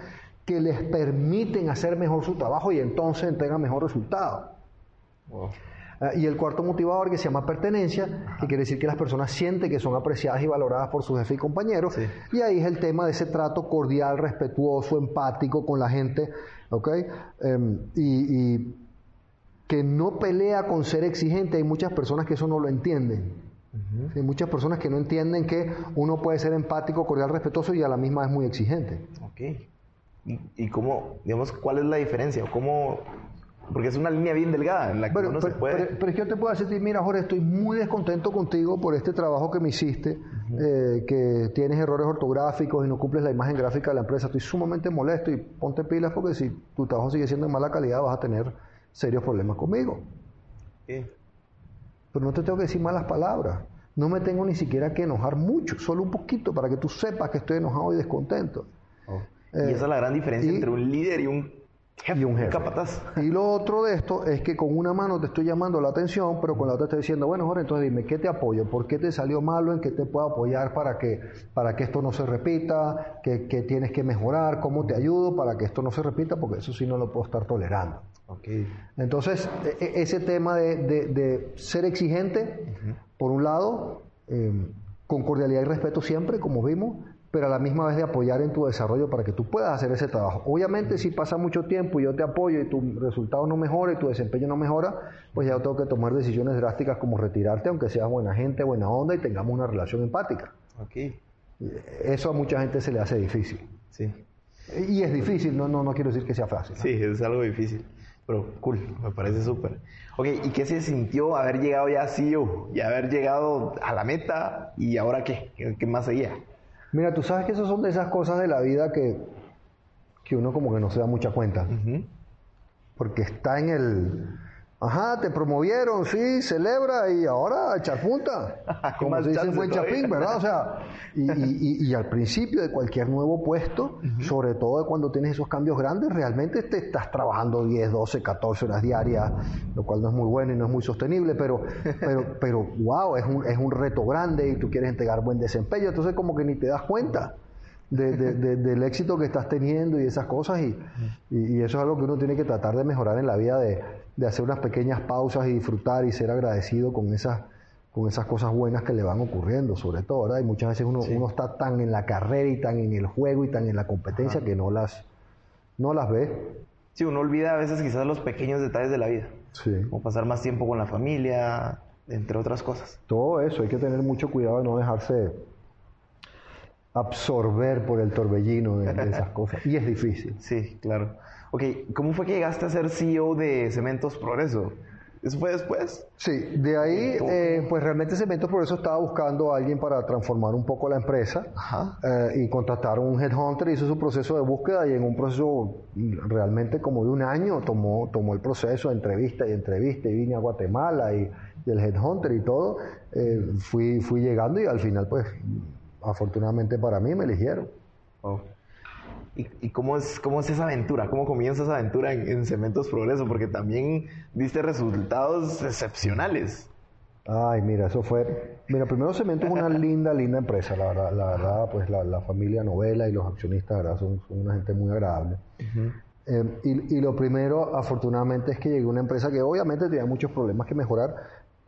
que les permiten hacer mejor su trabajo y entonces tengan mejor resultado. Y el cuarto motivador que se llama pertenencia, que quiere decir que las personas sienten que son apreciadas y valoradas por su jefe y compañeros. Y ahí es el tema de ese trato cordial, respetuoso, empático con la gente ¿ok? Em, y, que no pelea con ser exigente, hay muchas personas que eso no lo entienden. Hay muchas personas que no entienden que uno puede ser empático, cordial, respetuoso y a la misma vez muy exigente. Ok. ¿Y, y cómo, digamos, cuál es la diferencia? ¿Cómo, porque es una línea bien delgada en la que uno pero, se puede... Pero, es que yo te puedo decir, mira Jorge, estoy muy descontento contigo por este trabajo que me hiciste, eh, que tienes errores ortográficos y no cumples la imagen gráfica de la empresa. Estoy sumamente molesto y ponte pilas porque si tu trabajo sigue siendo de mala calidad vas a tener serios problemas conmigo. ¿Qué? Pero no te tengo que decir malas palabras. No me tengo ni siquiera que enojar mucho, solo un poquito para que tú sepas que estoy enojado y descontento. Oh. y esa es la gran diferencia entre un líder y un y un jefe. Y lo otro de esto es que con una mano te estoy llamando la atención, pero con la otra te estoy diciendo, bueno, Jorge, entonces dime, ¿qué te apoyo? ¿Por qué te salió malo? ¿En qué te puedo apoyar para que, para que esto no se repita? ¿Qué, ¿Qué, tienes que mejorar? ¿Cómo te ayudo para que esto no se repita? Porque eso sí no lo puedo estar tolerando. Okay. Entonces, e, e, ese tema de, de, ser exigente, por un lado, eh, con cordialidad y respeto siempre, como vimos, pero a la misma vez de apoyar en tu desarrollo para que tú puedas hacer ese trabajo. Obviamente, si pasa mucho tiempo y yo te apoyo y tu resultado no mejora y tu desempeño no mejora, pues ya tengo que tomar decisiones drásticas como retirarte, aunque seas buena gente, buena onda y tengamos una relación empática. Okay. Eso a mucha gente se le hace difícil. Sí. Y es difícil, no, no, no quiero decir que sea fácil. Sí, es algo difícil, pero cool, me parece súper. Ok, ¿y qué se sintió haber llegado ya a CEO y haber llegado a la meta y ahora qué? ¿Qué más seguía? Mira, tú sabes que esas son de esas cosas de la vida que, que uno como que no se da mucha cuenta. Porque está en el... Ajá, te promovieron, sí, celebra y ahora echar punta. Como se dice en buen chapín, ¿verdad? O sea, y, y, al principio de cualquier nuevo puesto, sobre todo cuando tienes esos cambios grandes, realmente te estás trabajando 10, 12, 14 horas diarias, lo cual no es muy bueno y no es muy sostenible, pero, pero, pero wow, es un, es un reto grande y tú quieres entregar buen desempeño, entonces como que ni te das cuenta. De, del éxito que estás teniendo y esas cosas y, y, eso es algo que uno tiene que tratar de mejorar en la vida de, de hacer unas pequeñas pausas y disfrutar y ser agradecido con esas, con esas cosas buenas que le van ocurriendo, sobre todo, ¿verdad? Y muchas veces uno, uno está tan en la carrera y tan en el juego y tan en la competencia que no las, no las ve. Sí, uno olvida a veces quizás los pequeños detalles de la vida. Sí. Como pasar más tiempo con la familia, entre otras cosas. Todo eso, hay que tener mucho cuidado de no dejarse absorber por el torbellino de esas cosas. Y es difícil. Sí, claro. Ok, ¿cómo fue que llegaste a ser CEO de Cementos Progreso? ¿Eso fue después? Sí, de ahí, eh, pues realmente Cementos Progreso estaba buscando a alguien para transformar un poco la empresa eh, y contratar un headhunter, hizo su proceso de búsqueda y en un proceso realmente como de un año tomó, tomó el proceso de entrevista y entrevista y vine a Guatemala y, el headhunter y todo. Eh, fui, fui llegando y al final, pues, afortunadamente para mí me eligieron. Oh. ¿Y, cómo, es, cómo es esa aventura? ¿Cómo comienza esa aventura en, Cementos Progreso? Porque también diste resultados excepcionales. Ay, mira, eso fue... Mira, primero Cementos es una linda, linda empresa, la verdad, la verdad pues la, familia Novela y los accionistas, ¿verdad? Son, una gente muy agradable. Eh, y, y, lo primero, afortunadamente, es que llegué a una empresa que obviamente tenía muchos problemas que mejorar,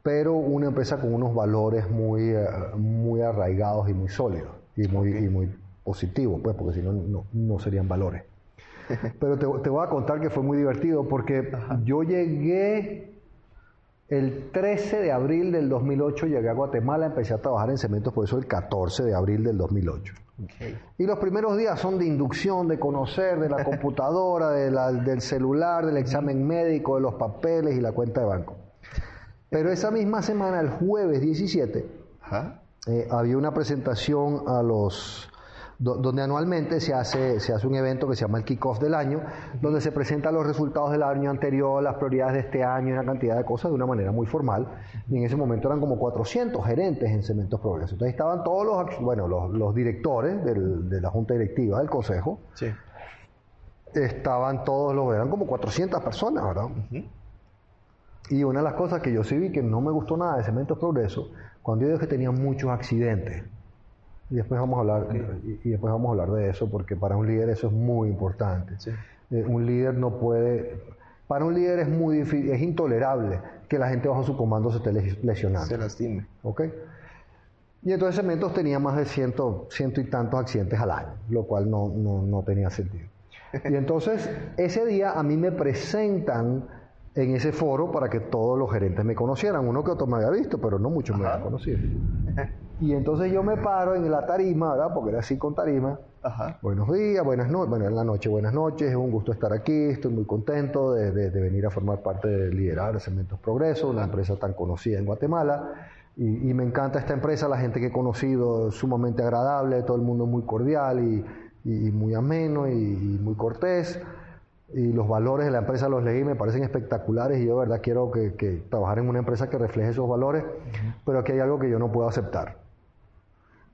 pero una empresa con unos valores muy, eh, muy arraigados y muy sólidos y muy, y muy positivo, pues, porque si no, no, serían valores. Pero te, te, voy a contar que fue muy divertido porque yo llegué el 13 de abril del 2008, llegué a Guatemala, empecé a trabajar en cementos, por eso el 14 de abril del 2008. Y los primeros días son de inducción, de conocer, de la computadora, de la, del celular, del examen médico, de los papeles y la cuenta de banco. Pero esa misma semana, el jueves 17, eh, había una presentación a los donde anualmente se hace, se hace un evento que se llama el Kickoff del año, donde se presentan los resultados del año anterior, las prioridades de este año y una cantidad de cosas de una manera muy formal. Y en ese momento eran como 400 gerentes en Cementos Progreso. Entonces estaban todos los, bueno, los, directores de la junta directiva del consejo. Sí. Estaban todos los, eran como 400 personas, ¿verdad? Y una de las cosas que yo sí vi que no me gustó nada de Cementos Progreso, cuando yo dije que tenían muchos accidentes. Y después vamos a hablar, y, después vamos a hablar de eso, porque para un líder eso es muy importante. Eh, un líder no puede, para un líder es muy difícil, es intolerable que la gente bajo su comando se esté lesionando. Se lastime. ¿Ok? Y entonces Cementos tenía más de ciento, ciento y tantos accidentes al año, lo cual no, no, no tenía sentido. Y entonces ese día a mí me presentan en ese foro para que todos los gerentes me conocieran. Uno que otro me había visto, pero no muchos me habían conocido. Y entonces yo me paro en la tarima, ¿verdad? Porque era así con tarima. Buenos días, buenas noches, bueno, en la noche, buenas noches, es un gusto estar aquí, estoy muy contento de, venir a formar parte de liderar Cementos Progreso, una empresa tan conocida en Guatemala. Y, me encanta esta empresa, la gente que he conocido sumamente agradable, todo el mundo muy cordial y, muy ameno y muy cortés y los valores de la empresa los leí, me parecen espectaculares y yo de verdad quiero que, trabajar en una empresa que refleje esos valores, pero aquí hay algo que yo no puedo aceptar.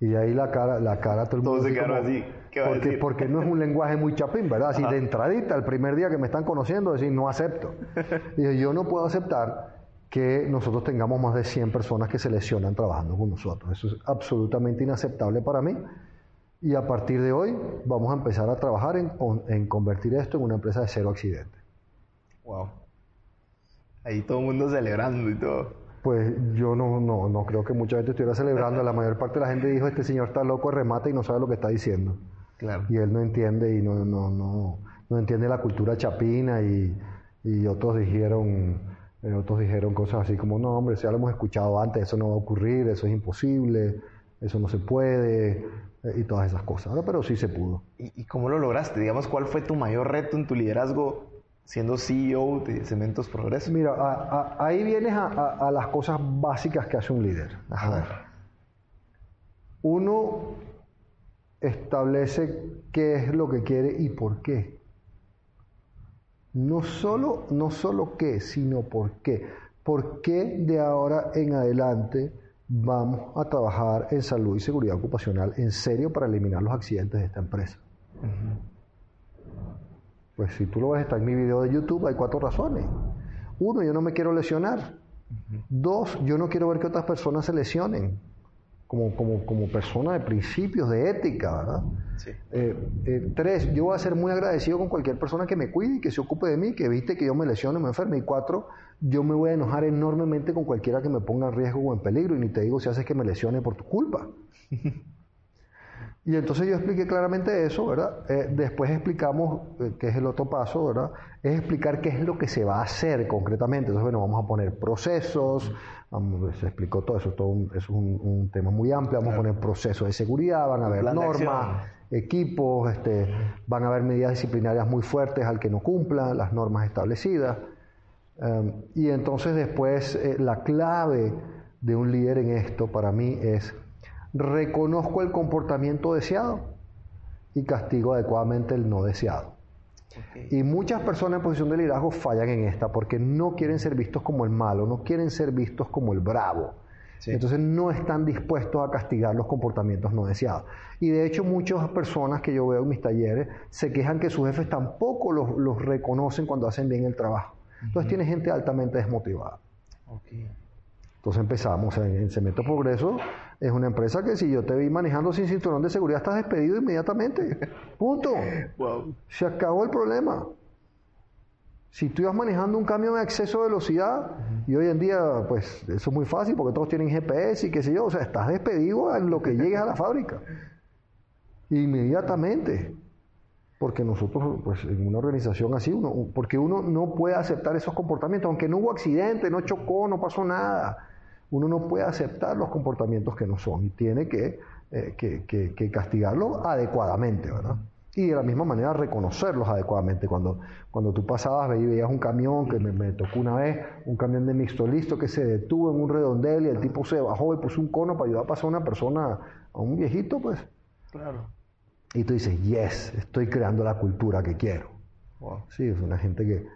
Y ahí la cara, la cara todo el mundo. se quedaron así. ¿Qué va porque, a decir? porque no es un lenguaje muy chapín, ¿verdad? Así de entradita, el primer día que me están conociendo, decir, no acepto. y yo no puedo aceptar que nosotros tengamos más de 100 personas que se lesionan trabajando con nosotros. Eso es absolutamente inaceptable para mí. Y a partir de hoy vamos a empezar a trabajar en, convertir esto en una empresa de cero accidente. Wow. Ahí todo el mundo celebrando y todo. Pues yo no, no, no creo que mucha gente estuviera celebrando. La mayor parte de la gente dijo, este señor está loco, remata y no sabe lo que está diciendo. Claro. Y él no entiende y no, no, no, no entiende la cultura chapina y, y otros dijeron, eh, otros dijeron cosas así como, no hombre, ya lo hemos escuchado antes, eso no va a ocurrir, eso es imposible, eso no se puede eh, y todas esas cosas. Pero sí se pudo. ¿Y, cómo lo lograste? Digamos, ¿cuál fue tu mayor reto en tu liderazgo siendo CEO de Cementos Progreso? Mira, ahí vienes a, las cosas básicas que hace un líder. A ver. Uno establece qué es lo que quiere y por qué. No solo, no solo qué, sino por qué. ¿Por qué de ahora en adelante vamos a trabajar en salud y seguridad ocupacional en serio para eliminar los accidentes de esta empresa. Pues si tú lo ves, está en mi video de YouTube, hay cuatro razones. Uno, yo no me quiero lesionar. Dos, yo no quiero ver que otras personas se lesionen. Como, como, como persona de principios, de ética, ¿verdad? Eh, eh, tres, yo voy a ser muy agradecido con cualquier persona que me cuide y que se ocupe de mí, que evite que yo me lesione me enferme. Y cuatro, yo me voy a enojar enormemente con cualquiera que me ponga en riesgo o en peligro, y ni te digo si haces que me lesione por tu culpa. y entonces yo expliqué claramente eso, ¿verdad? Eh, después explicamos, eh, qué es el otro paso, ¿verdad? Es explicar qué es lo que se va a hacer concretamente. Entonces, bueno, vamos a poner procesos, se explicó todo eso, todo es un, tema muy amplio, vamos a poner procesos de seguridad, van a haber normas, equipos, este, van a haber medidas disciplinarias muy fuertes al que no cumpla las normas establecidas. Em, y entonces después eh, la clave de un líder en esto para mí es reconozco el comportamiento deseado y castigo adecuadamente el no deseado. Y muchas personas en posición de liderazgo fallan en esta porque no quieren ser vistos como el malo, no quieren ser vistos como el bravo. Entonces no están dispuestos a castigar los comportamientos no deseados. Y de hecho muchas personas que yo veo en mis talleres se quejan que sus jefes tampoco los, los reconocen cuando hacen bien el trabajo. Entonces tiene gente altamente desmotivada. Entonces empezamos en, Cemento Progreso. Es una empresa que si yo te vi manejando sin cinturón de seguridad, estás despedido inmediatamente. Punto. Se acabó el problema. Si tú ibas manejando un camión a exceso de velocidad, y hoy en día, pues eso es muy fácil porque todos tienen GPS y qué sé yo, o sea, estás despedido en lo que llegues a la fábrica. Inmediatamente. Porque nosotros, pues en una organización así, uno, porque uno no puede aceptar esos comportamientos, aunque no hubo accidente, no chocó, no pasó nada, uno no puede aceptar los comportamientos que no son y tiene que, eh, que, que, castigarlos adecuadamente, ¿verdad? Y de la misma manera reconocerlos adecuadamente. Cuando, cuando tú pasabas, veías un camión, que me, me, tocó una vez, un camión de mixto listo que se detuvo en un redondel y el tipo se bajó y puso un cono para ayudar a pasar a una persona, a un viejito, pues. Claro y tú dices, yes, estoy creando la cultura que quiero. Sí, es una gente que,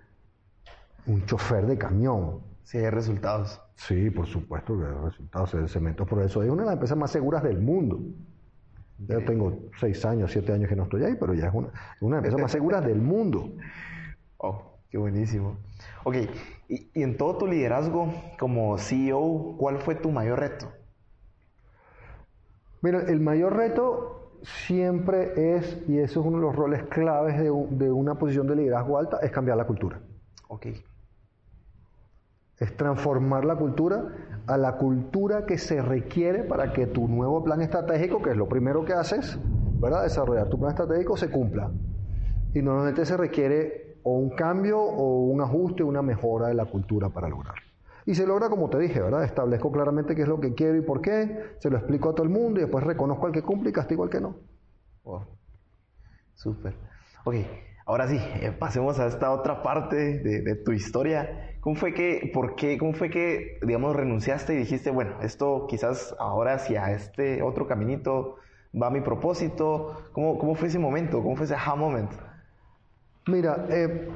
un chofer de camión. Sí, hay resultados. Sí, por supuesto que hay resultados. El Cemento Progreso es una de las empresas más seguras del mundo. Yo tengo seis años, siete años que no estoy ahí, pero ya es una, una de las empresas más seguras del mundo. Oh, qué buenísimo. Ok, y, y en todo tu liderazgo como CEO, ¿cuál fue tu mayor reto? Mira, el mayor reto siempre es, y eso es uno de los roles claves de, de una posición de liderazgo alta, es cambiar la cultura. Ok. Es transformar la cultura a la cultura que se requiere para que tu nuevo plan estratégico, que es lo primero que haces, ¿verdad? Desarrollar tu plan estratégico, se cumpla. Y normalmente se requiere o un cambio o un ajuste, una mejora de la cultura para lograrlo. Y se logra como te dije, ¿verdad? Establezco claramente qué es lo que quiero y por qué, se lo explico a todo el mundo y después reconozco al que cumple y castigo al que no. Wow. Súper. Ok, ahora sí, eh, pasemos a esta otra parte de, de, tu historia. ¿Cómo fue que, por qué, cómo fue que, digamos, renunciaste y dijiste, bueno, esto quizás ahora hacia este otro caminito va mi propósito? ¿Cómo, cómo fue ese momento? ¿Cómo fue ese aha moment? Mira, eh,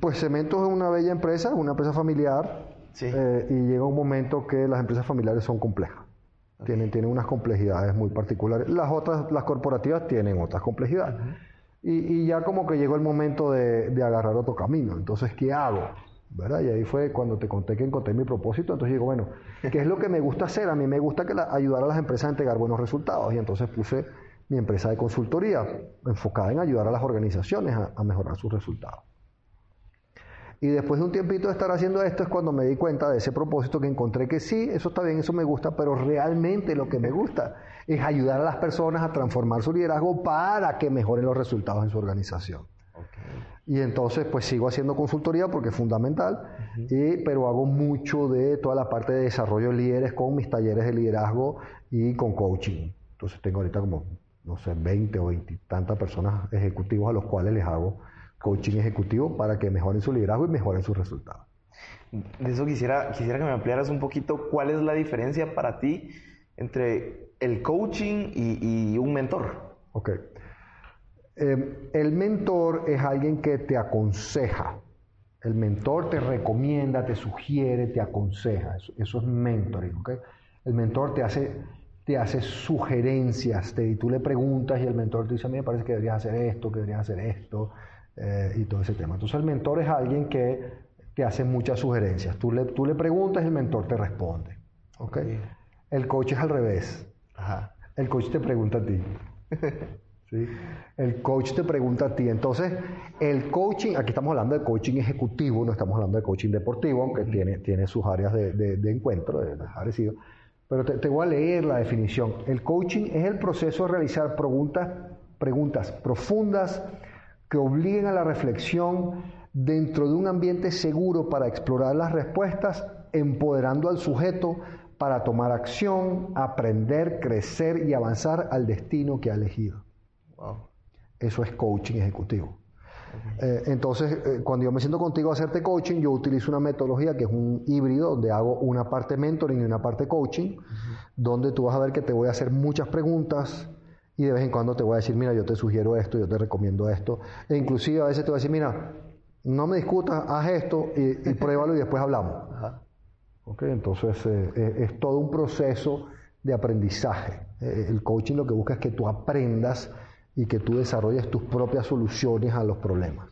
pues Cemento es una bella empresa, una empresa familiar, Sí. eh, y llega un momento que las empresas familiares son complejas. Tienen, tienen unas complejidades muy particulares. Las otras, las corporativas tienen otras complejidades. Y, y ya como que llegó el momento de, de agarrar otro camino. Entonces, ¿qué hago? ¿verdad? Y ahí fue cuando te conté que encontré mi propósito. Entonces digo, bueno, ¿qué es lo que me gusta hacer? A mí me gusta que la- ayudar a las empresas a entregar buenos resultados. Y entonces puse mi empresa de consultoría enfocada en ayudar a las organizaciones a, a mejorar sus resultados. Y después de un tiempito de estar haciendo esto es cuando me di cuenta de ese propósito que encontré que sí, eso está bien, eso me gusta, pero realmente lo que me gusta es ayudar a las personas a transformar su liderazgo para que mejoren los resultados en su organización. Y entonces pues sigo haciendo consultoría porque es fundamental, y, pero hago mucho de toda la parte de desarrollo de líderes con mis talleres de liderazgo y con coaching. Entonces tengo ahorita como, no sé, 20 o 20 tantas personas ejecutivos a los cuales les hago coaching ejecutivo para que mejoren su liderazgo y mejoren sus resultados. De eso quisiera, quisiera que me ampliaras un poquito cuál es la diferencia para ti entre el coaching y, y un mentor. Ok. Eh, el mentor es alguien que te aconseja. El mentor te recomienda, te sugiere, te aconseja. Eso, eso es mentoring. ¿ok? El mentor te hace, te hace sugerencias. Te, y tú le preguntas y el mentor te dice, a mí me parece que deberías hacer esto, que deberías hacer esto, eh, y todo ese tema. Entonces el mentor es alguien que te hace muchas sugerencias. Tú le, tú le preguntas y el mentor te responde. ¿ok? El coach es al revés. Ajá. El coach te pregunta a ti. ¿sí? El coach te pregunta a ti. Entonces, el coaching, aquí estamos hablando de coaching ejecutivo, no estamos hablando de coaching deportivo, aunque tiene, tiene sus áreas de, de- de encuentro, de parecido. Pero te, te voy a leer la definición. El coaching es el proceso de realizar preguntas, preguntas profundas que obliguen a la reflexión dentro de un ambiente seguro para explorar las respuestas, empoderando al sujeto para tomar acción, aprender, crecer y avanzar al destino que ha elegido. Wow. Eso es coaching ejecutivo. Eh, entonces, eh, cuando yo me siento contigo a hacerte coaching, yo utilizo una metodología que es un híbrido, donde hago una parte mentoring y una parte coaching, donde tú vas a ver que te voy a hacer muchas preguntas y de vez en cuando te voy a decir, mira, yo te sugiero esto, yo te recomiendo esto. E inclusive a veces te voy a decir, mira, no me discutas, haz esto y, y pruébalo y después hablamos. Ajá. ¿Ok? Entonces, eh, eh, es todo un proceso de aprendizaje. Eh, el coaching lo que busca es que tú aprendas y que tú desarrolles tus propias soluciones a los problemas.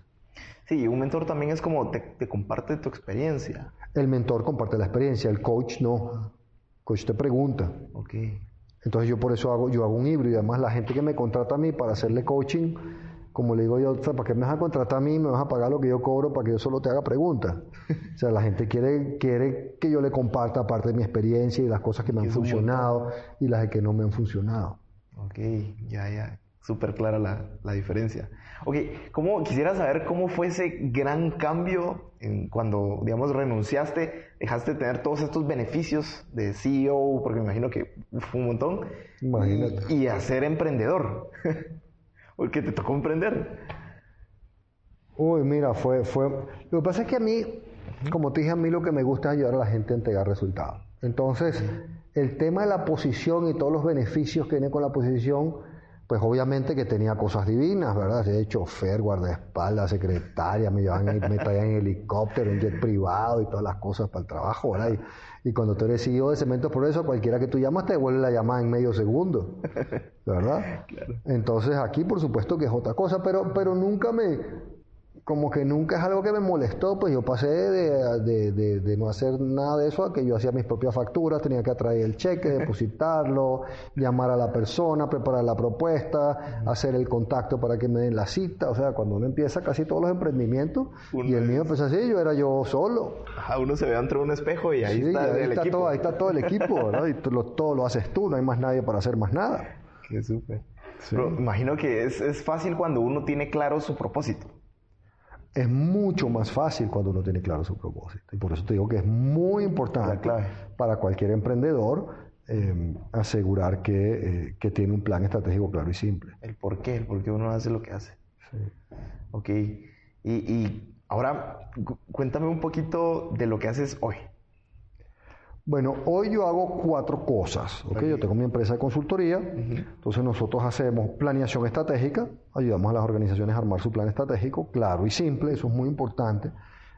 Sí, un mentor también es como te, te comparte tu experiencia. El mentor comparte la experiencia, el coach no. El coach te pregunta. Ok. Entonces yo por eso hago, yo hago un híbrido. Además, la gente que me contrata a mí para hacerle coaching, como le digo yo, o sea, ¿para qué me vas a contratar a mí? Me vas a pagar lo que yo cobro para que yo solo te haga preguntas. O sea, la gente quiere, quiere que yo le comparta parte de mi experiencia y las cosas que me han funcionado y las que no me han funcionado. Ok, ya, ya. Súper clara la, la diferencia. Ok, ¿cómo, quisiera saber cómo fue ese gran cambio en cuando, digamos, renunciaste, dejaste de tener todos estos beneficios de CEO, porque me imagino que fue un montón, Imagínate. y, y a ser emprendedor, porque te tocó emprender. Uy, mira, fue, fue... Lo que pasa es que a mí, como te dije, a mí lo que me gusta es ayudar a la gente a entregar resultados. Entonces, el tema de la posición y todos los beneficios que vienen con la posición, pues obviamente que tenía cosas divinas, ¿verdad? De chofer, guardaespaldas, secretaria, me, llevaban, me traían en helicóptero, un jet privado y todas las cosas para el trabajo, ¿verdad? Y, cuando tú eres CEO de Cemento Progreso, cualquiera que tú llamas te devuelve la llamada en medio segundo, ¿verdad? Entonces aquí por supuesto que es otra cosa, pero, pero nunca me, como que nunca es algo que me molestó, pues yo pasé de, no hacer nada de eso a que yo hacía mis propias facturas, tenía que atraer el cheque, depositarlo, llamar a la persona, preparar la propuesta, hacer el contacto para que me den la cita, o sea, cuando uno empieza casi todos los emprendimientos, y el mío pues así, yo era yo solo. Ajá, uno se ve entre un espejo y ahí está, el equipo. Todo, ahí está todo el equipo, ¿verdad? Y todo lo haces tú, no hay más nadie para hacer más nada. Qué súper. imagino que es, es fácil cuando uno tiene claro su propósito es mucho más fácil cuando uno tiene claro su propósito. Y por eso te digo que es muy importante para cualquier emprendedor eh, asegurar eh, que, tiene un plan estratégico claro y simple. El por qué, el por qué uno hace lo que hace. Sí. Ok. Y, y ahora cuéntame un poquito de lo que haces hoy. Bueno, hoy yo hago cuatro cosas. ¿okay? Yo tengo mi empresa de consultoría, entonces nosotros hacemos planeación estratégica, ayudamos a las organizaciones a armar su plan estratégico, claro y simple, eso es muy importante.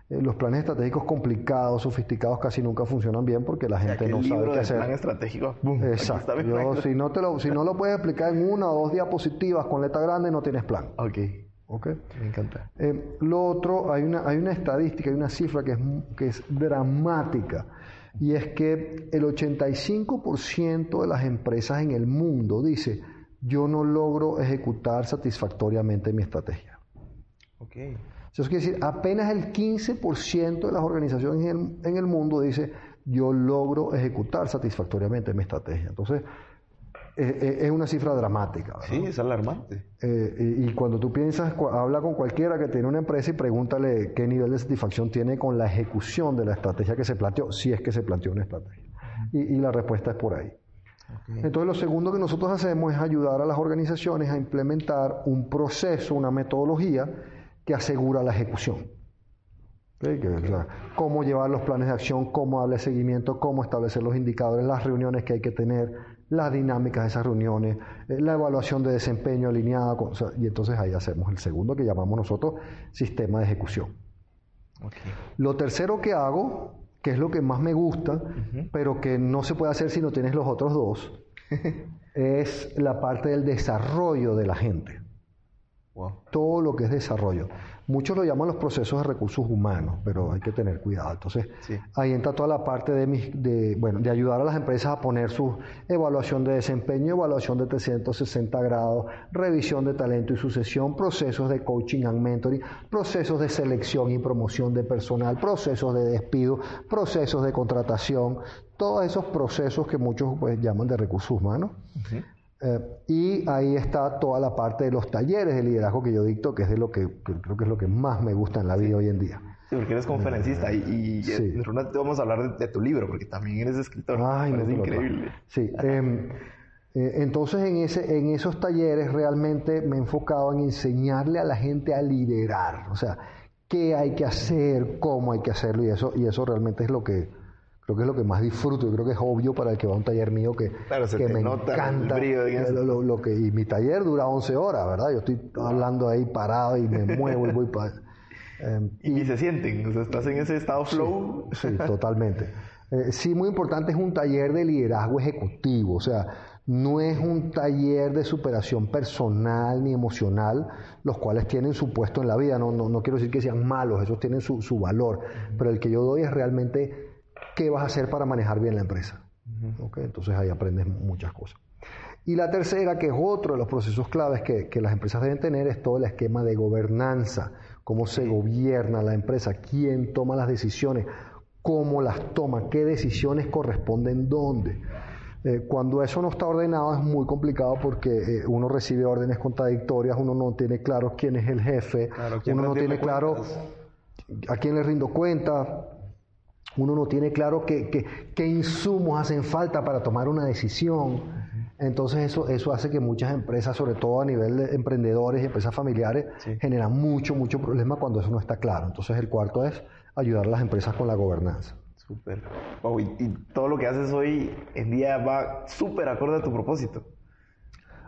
Eh, los planes estratégicos complicados, sofisticados, casi nunca funcionan bien porque la gente no sabe qué hacer. plan estratégico. Exacto. si, no te lo, si no lo puedes explicar en una o dos diapositivas con letra grande, no tienes plan. Ok. Okay. Me encanta. Eh, lo otro, hay una, hay una estadística, hay una cifra que es, que es dramática y es que el 85% de las empresas en el mundo dice, yo no logro ejecutar satisfactoriamente mi estrategia. Okay. Eso quiere decir, apenas el 15% de las organizaciones en el, mundo dice, yo logro ejecutar satisfactoriamente mi estrategia. Entonces, eh, es una cifra dramática. Sí, es alarmante. Eh, y, cuando tú piensas, habla con cualquiera que tiene una empresa y pregúntale qué nivel de satisfacción tiene con la ejecución de la estrategia que se planteó, si es que se planteó una estrategia. Y, la respuesta es por ahí. Entonces lo segundo que nosotros hacemos es ayudar a las organizaciones a implementar un proceso, una metodología que asegura la ejecución. cómo llevar los planes de acción, cómo darle seguimiento, cómo establecer los indicadores, las reuniones que hay que tener, las dinámicas de esas reuniones, eh, la evaluación de desempeño alineada, con, y entonces ahí hacemos el segundo que llamamos nosotros sistema de ejecución. Lo tercero que hago, que es lo que más me gusta, pero que no se puede hacer si no tienes los otros dos, es la parte del desarrollo de la gente. Todo lo que es desarrollo. Muchos lo llaman los procesos de recursos humanos, pero hay que tener cuidado. Entonces, ahí entra toda la parte de, de, bueno, de ayudar a las empresas a poner su evaluación de desempeño, evaluación de 360 grados, revisión de talento y sucesión, procesos de coaching and mentoring, procesos de selección y promoción de personal, procesos de despido, procesos de contratación, todos esos procesos que muchos pues, llaman de recursos humanos. Eh, y ahí está toda la parte de los talleres de liderazgo que yo dicto, que es de lo que, creo que es lo que más me gusta en la vida hoy en día. Sí, porque eres conferencista y, y sí. vamos a hablar de, tu libro, porque también eres escritor. Ay, es increíble. Sí. Em, eh, entonces en, ese, en esos talleres realmente me he enfocado en enseñarle a la gente a liderar, o sea, qué hay que hacer, cómo hay que hacerlo y eso, y eso realmente es lo que, Creo que es lo que más disfruto. Yo creo que es obvio para el que va a un taller mío que, que me encanta. lo, que, y mi taller dura 11 horas, ¿verdad? Yo estoy hablando ahí parado y me muevo y voy para... Em, y, se sienten, o sea, estás en ese estado flow. Sí, totalmente. Eh, sí, muy importante es un taller de liderazgo ejecutivo, o sea, no es un taller de superación personal ni emocional, los cuales tienen su puesto en la vida, no, no, no quiero decir que sean malos, esos tienen su, su valor, pero el que yo doy es realmente qué vas a hacer para manejar bien la empresa. Entonces ahí aprendes muchas cosas. Y la tercera, que es otro de los procesos claves que, las empresas deben tener, es todo el esquema de gobernanza, cómo se gobierna la empresa, quién toma las decisiones, cómo las toma, qué decisiones corresponden dónde. Eh, cuando eso no está ordenado es muy complicado porque eh, uno recibe órdenes contradictorias, uno no tiene claro quién es el jefe, uno no tiene claro a quién le rindo cuenta, uno no tiene claro qué, qué, insumos hacen falta para tomar una decisión. Entonces eso, eso hace que muchas empresas, sobre todo a nivel de emprendedores y empresas familiares, generan mucho, mucho problema cuando eso no está claro. Entonces el cuarto es ayudar a las empresas con la gobernanza. Súper. y, todo lo que haces hoy en día va súper acorde a tu propósito.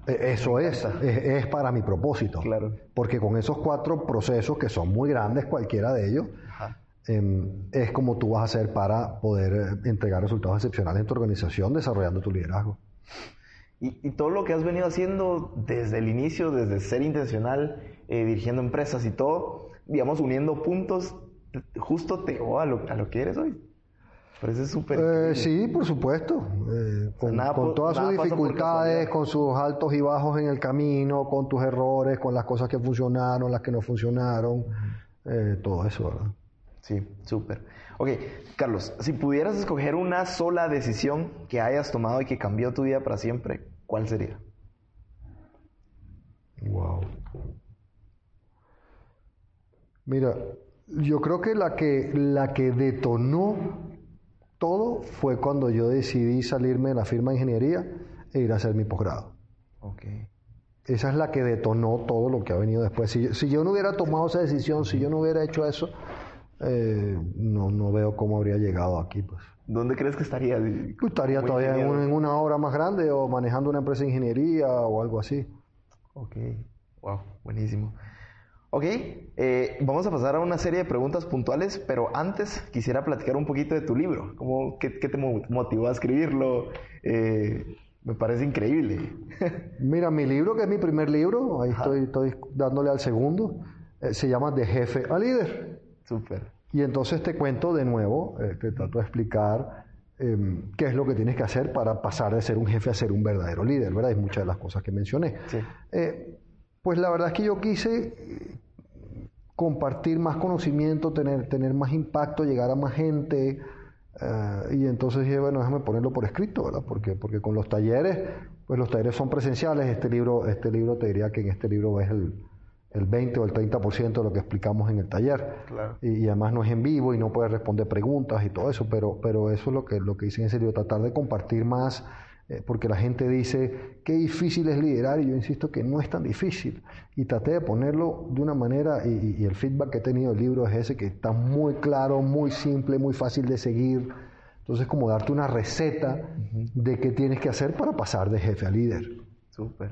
E- Eso es, es, es para mi propósito. Claro. Porque con esos cuatro procesos, que son muy grandes, cualquiera de ellos, Ajá. Em, es como tú vas a hacer para poder eh, entregar resultados excepcionales en tu organización desarrollando tu liderazgo. Y, y todo lo que has venido haciendo desde el inicio, desde ser intencional, eh, dirigiendo empresas y todo, digamos, uniendo puntos, justo te llevó a lo, a lo que eres hoy. Parece súper. Eh, sí, por supuesto. Eh, con, nada con todas sus dificultades, con sus altos y bajos en el camino, con tus errores, con las cosas que funcionaron, las que no funcionaron, todo eso, ¿verdad? Sí, súper. Ok, Carlos, si pudieras escoger una sola decisión que hayas tomado y que cambió tu vida para siempre, ¿cuál sería? Wow. Mira, yo creo que la que la que detonó todo fue cuando yo decidí salirme de la firma de ingeniería e ir a hacer mi posgrado. Ok. Esa es la que detonó todo lo que ha venido después. Si yo, si yo no hubiera tomado esa decisión, si yo no hubiera hecho eso, eh, no, no veo cómo habría llegado aquí. Pues. ¿Dónde crees que estaría? Yo estaría todavía en, ingeniero. un- en una obra más grande o manejando una empresa de ingeniería o algo así. Ok, wow, buenísimo. Ok, eh, vamos a pasar a una serie de preguntas puntuales, pero antes quisiera platicar un poquito de tu libro. ¿Cómo, qué, qué te mo- motivó a escribirlo? Eh, me parece increíble. Mira, mi libro, que es mi primer libro, ahí estoy, estoy dándole al segundo, eh, se llama De jefe a líder. Súper. Y entonces te cuento de nuevo, eh, te trato de explicar eh, qué es lo que tienes que hacer para pasar de ser un jefe a ser un verdadero líder, ¿verdad? Y muchas de las cosas que mencioné. Sí. Eh, pues la verdad es que yo quise eh, compartir más conocimiento, tener, tener más impacto, llegar a más gente. eh, y entonces dije, bueno, déjame ponerlo por escrito, ¿verdad? Porque, porque con los talleres, pues los talleres son presenciales. Este libro, este libro te diría que en este libro ves el, el 20 o el 30% de lo que explicamos en el taller. Claro. Y, y además no es en vivo y no puedes responder preguntas y todo eso, pero, pero eso es lo que, lo que hice en ese libro, tratar de compartir más, eh, porque la gente dice, qué difícil es liderar, y yo insisto que no es tan difícil. Y traté de ponerlo de una manera, y, el feedback que he tenido del libro es ese, que está muy claro, muy simple, muy fácil de seguir. Entonces, como darte una receta de qué tienes que hacer para pasar de jefe a líder. Súper.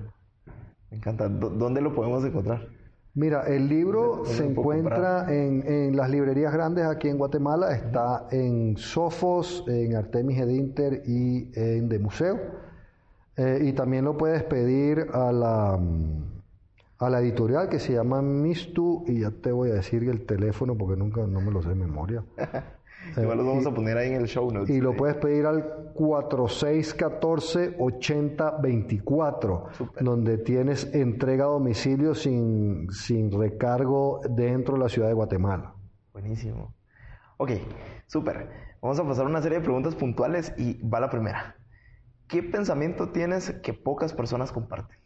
Me encanta. ¿Dó- ¿Dónde lo podemos encontrar? Mira, el libro ¿Dónde se encuentra en, en las librerías grandes aquí en Guatemala, está en Sofos, en Artemis Edinter y en De Museo. Eh, y también lo puedes pedir a la, a la editorial que se llama Mistu, y ya te voy a decir el teléfono porque nunca no me lo sé de memoria. Igual los vamos a poner ahí en el show notes. Y lo puedes pedir al 4614-8024, donde tienes entrega a domicilio sin, sin recargo dentro de la ciudad de Guatemala. Buenísimo. Ok, súper. Vamos a pasar a una serie de preguntas puntuales y va la primera. ¿Qué pensamiento tienes que pocas personas comparten?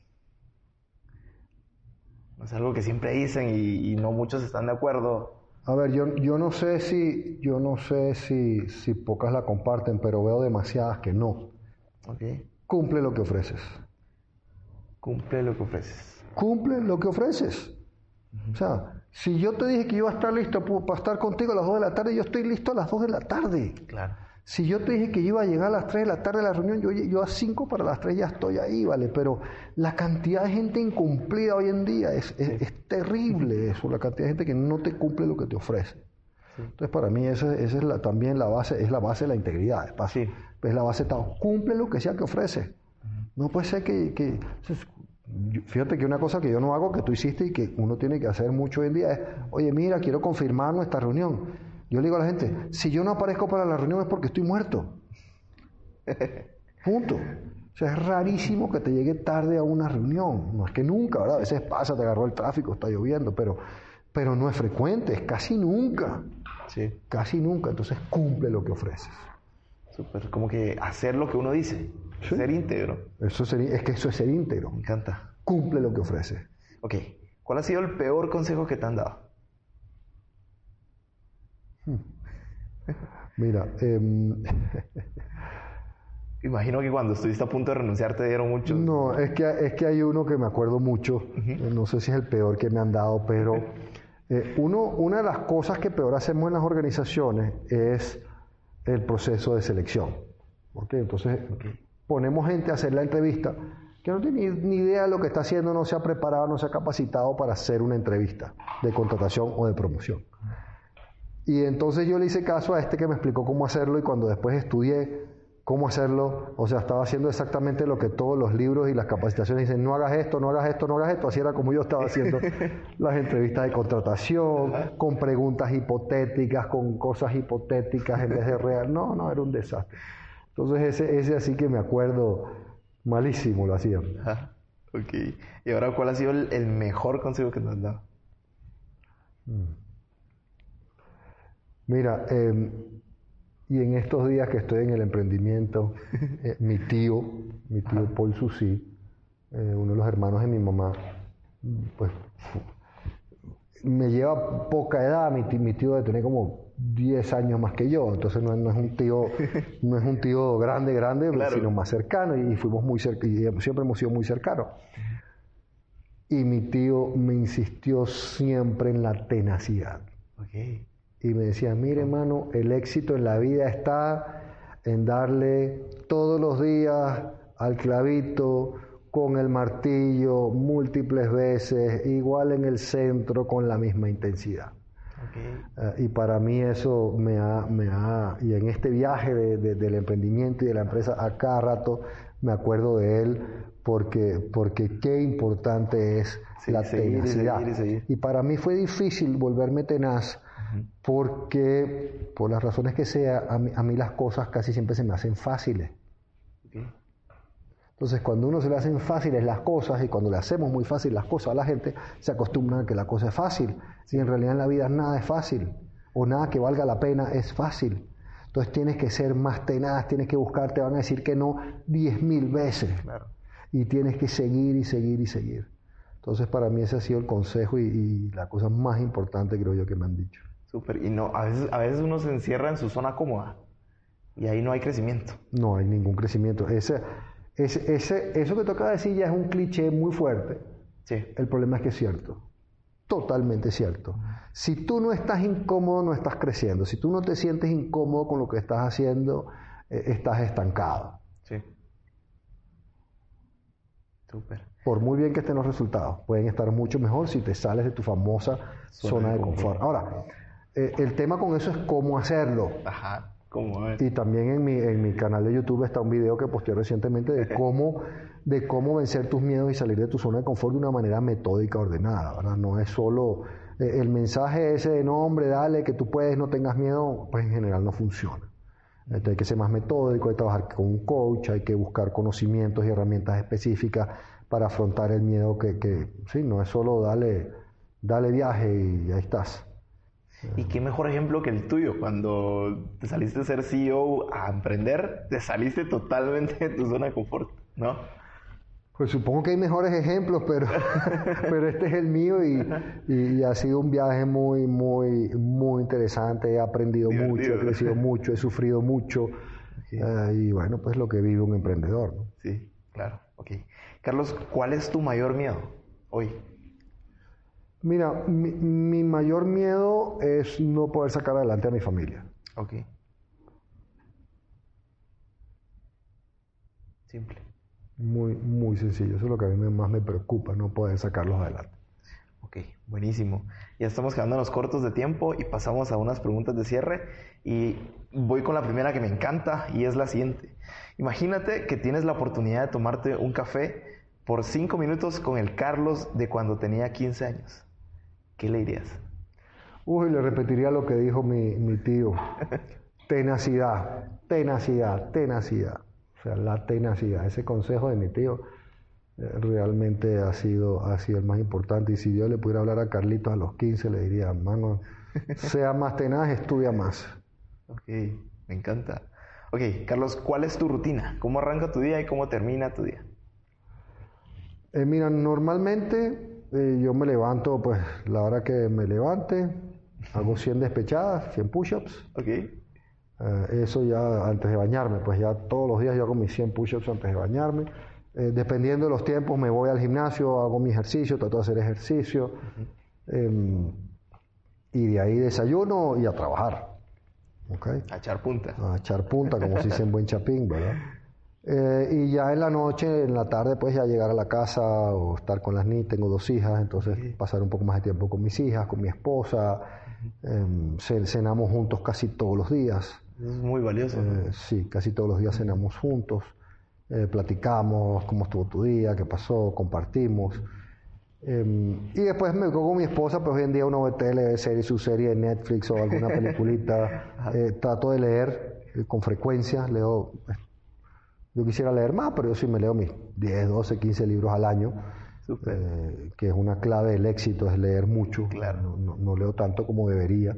Es algo que siempre dicen y, y no muchos están de acuerdo. A ver, yo, yo no sé si yo no sé si, si pocas la comparten, pero veo demasiadas que no. Ok. Cumple lo que ofreces. Cumple lo que ofreces. Cumple lo que ofreces. O sea, si yo te dije que iba a estar listo para estar contigo a las 2 de la tarde, yo estoy listo a las 2 de la tarde. Claro. Si yo te dije que iba a llegar a las 3 de la tarde a la reunión, yo, yo a 5 para las 3 ya estoy ahí, ¿vale? Pero la cantidad de gente incumplida hoy en día es, es- es terrible eso, la cantidad de gente que no te cumple lo que te ofrece. Entonces para mí esa, esa es la, también la base, es la base de la integridad, paso. Sí. Es la base de todo. Cumple lo que sea que ofrece. No puede ser que, que- Fíjate que una cosa que yo no hago, que tú hiciste y que uno tiene que hacer mucho hoy en día es, oye, mira, quiero confirmar nuestra reunión. Yo le digo a la gente, si yo no aparezco para la reunión es porque estoy muerto. Punto. O sea, es rarísimo que te llegue tarde a una reunión. No es que nunca, ¿verdad? A veces pasa, te agarró el tráfico, está lloviendo, pero, pero no es frecuente, es casi nunca. Sí. Casi nunca. Entonces cumple lo que ofreces. Súper. Como que hacer lo que uno dice. Sí. Ser íntegro. Eso sería, es que eso es ser íntegro. Me encanta. Cumple lo que ofreces. Ok. ¿Cuál ha sido el peor consejo que te han dado? Mira, em, Imagino que cuando estuviste a punto de renunciar te dieron muchos. no, es que, es que hay uno que me acuerdo mucho, no sé si es el peor que me han dado, pero eh, uno, una de las cosas que peor hacemos en las organizaciones es el proceso de selección. ¿ok? Entonces, ponemos gente a hacer la entrevista que no tiene ni idea de lo que está haciendo, no se ha preparado, no se ha capacitado para hacer una entrevista de contratación o de promoción. Y entonces yo le hice caso a este que me explicó cómo hacerlo y cuando después estudié cómo hacerlo, o sea, estaba haciendo exactamente lo que todos los libros y las capacitaciones dicen, no hagas esto, no hagas esto, no hagas esto, así era como yo estaba haciendo las entrevistas de contratación, con preguntas hipotéticas, con cosas hipotéticas en vez de real, no, no, era un desastre. Entonces ese, ese así que me acuerdo, malísimo lo hacía. ok, y ahora ¿cuál ha sido el, mejor consejo que te han dado? Mm. Mira, em, y en estos días que estoy en el emprendimiento, eh, mi tío, mi tío Paul Susi, eh, uno de los hermanos de mi mamá, pues me lleva poca edad, mi tío, mi tío debe tener como 10 años más que yo, entonces no, es un tío, no es un tío grande, grande, sino más cercano, y fuimos muy cercanos, siempre hemos sido muy cercanos. Y mi tío me insistió siempre en la tenacidad. Okay y me decía, mire hermano, el éxito en la vida está en darle todos los días al clavito con el martillo múltiples veces, igual en el centro con la misma intensidad. Eh, y para mí eso me ha, me ha y en este viaje del emprendimiento y de la empresa, a cada rato me acuerdo de él porque, porque qué importante es la tenacidad. y para mí fue difícil volverme tenaz porque por las razones que sea, a mí, las cosas casi siempre se me hacen fáciles. Entonces, cuando uno se le hacen fáciles las cosas y cuando le hacemos muy fácil las cosas a la gente, se acostumbra a que la cosa es fácil. Si en realidad en la vida nada es fácil o nada que valga la pena es fácil. Entonces tienes que ser más tenaz, tienes que buscar, te van a decir que no diez mil veces. Y tienes que seguir y seguir y seguir. Entonces para mí ese ha sido el consejo y, y la cosa más importante creo yo que me han dicho. Súper. Y no, a veces, a veces uno se encierra en su zona cómoda y ahí no hay crecimiento. No hay ningún crecimiento. Ese, ese, ese, eso que toca decir ya es un cliché muy fuerte. Sí. El problema es que es cierto. Totalmente cierto. Si tú no estás incómodo, no estás creciendo. Si tú no te sientes incómodo con lo que estás haciendo, eh, estás estancado. Sí. Súper. Por muy bien que estén los resultados, pueden estar mucho mejor si te sales de tu famosa zona, de confort. Ahora, eh, el tema con eso es cómo hacerlo. Ajá, cómo Y también en mi, en mi canal de YouTube está un video que posteé recientemente de cómo, de cómo vencer tus miedos y salir de tu zona de confort de una manera metódica, ordenada, ¿verdad? No es solo eh, el mensaje ese de no, hombre, dale, que tú puedes, no tengas miedo, pues en general no funciona. Entonces hay que ser más metódico, hay que trabajar con un coach, hay que buscar conocimientos y herramientas específicas para afrontar el miedo que, que sí, no es solo dale, dale viaje y ahí estás. Y qué mejor ejemplo que el tuyo, cuando te saliste de ser CEO a emprender, te saliste totalmente de tu zona de confort, ¿no? Pues supongo que hay mejores ejemplos, pero, pero este es el mío y, y, ha sido un viaje muy, muy, muy interesante. He aprendido mucho, he crecido mucho, he sufrido mucho. Eh, y bueno, pues lo que vive un emprendedor. ¿no? Sí, claro. Ok. Carlos, ¿cuál es tu mayor miedo hoy? Mira, mi, mayor miedo es no poder sacar adelante a mi familia. Ok. Simple. Muy, muy sencillo. Eso es lo que a mí más me preocupa, no poder sacarlos adelante. Ok, buenísimo. Ya estamos quedándonos cortos de tiempo y pasamos a unas preguntas de cierre. Y voy con la primera que me encanta y es la siguiente. Imagínate que tienes la oportunidad de tomarte un café por cinco minutos con el Carlos de cuando tenía 15 años. ¿Qué le dirías? Uy, le repetiría lo que dijo mi, tío. tenacidad, tenacidad, tenacidad. O sea, la tenacidad. Ese consejo de mi tío eh, realmente ha sido, ha sido el más importante. Y si yo le pudiera hablar a Carlitos a los 15, le diría, hermano, sea más tenaz, estudia más. Ok, me encanta. Ok, Carlos, ¿cuál es tu rutina? ¿Cómo arranca tu día y cómo termina tu día? Eh, mira, normalmente eh, yo me levanto, pues, la hora que me levante, hago 100 despechadas, 100 push-ups. Eh, eso ya antes de bañarme, pues ya todos los días yo hago mis 100 push-ups antes de bañarme. Eh, dependiendo de los tiempos, me voy al gimnasio, hago mi ejercicio, trato de hacer ejercicio. Em, y de ahí desayuno y a trabajar. A echar punta. A echar punta, como se dice en buen chapín, ¿verdad? Eh, y ya en la noche, en la tarde, pues ya llegar a la casa o estar con las niñas. Tengo dos hijas, entonces pasar un poco más de tiempo con mis hijas, con mi esposa. Em, cenamos juntos casi todos los días. Es muy valioso. Eh, sí, casi todos los días cenamos juntos. Eh, platicamos cómo estuvo tu día, qué pasó, compartimos. Em, y después me con mi esposa, pues hoy en día uno ve tele, serie, su serie de Netflix o alguna peliculita. trato de leer con frecuencia, leo yo quisiera leer más, pero yo sí me leo mis 10, 12, 15 libros al año. Eh, que es una clave del éxito, es leer mucho. Claro. No, leo tanto como debería.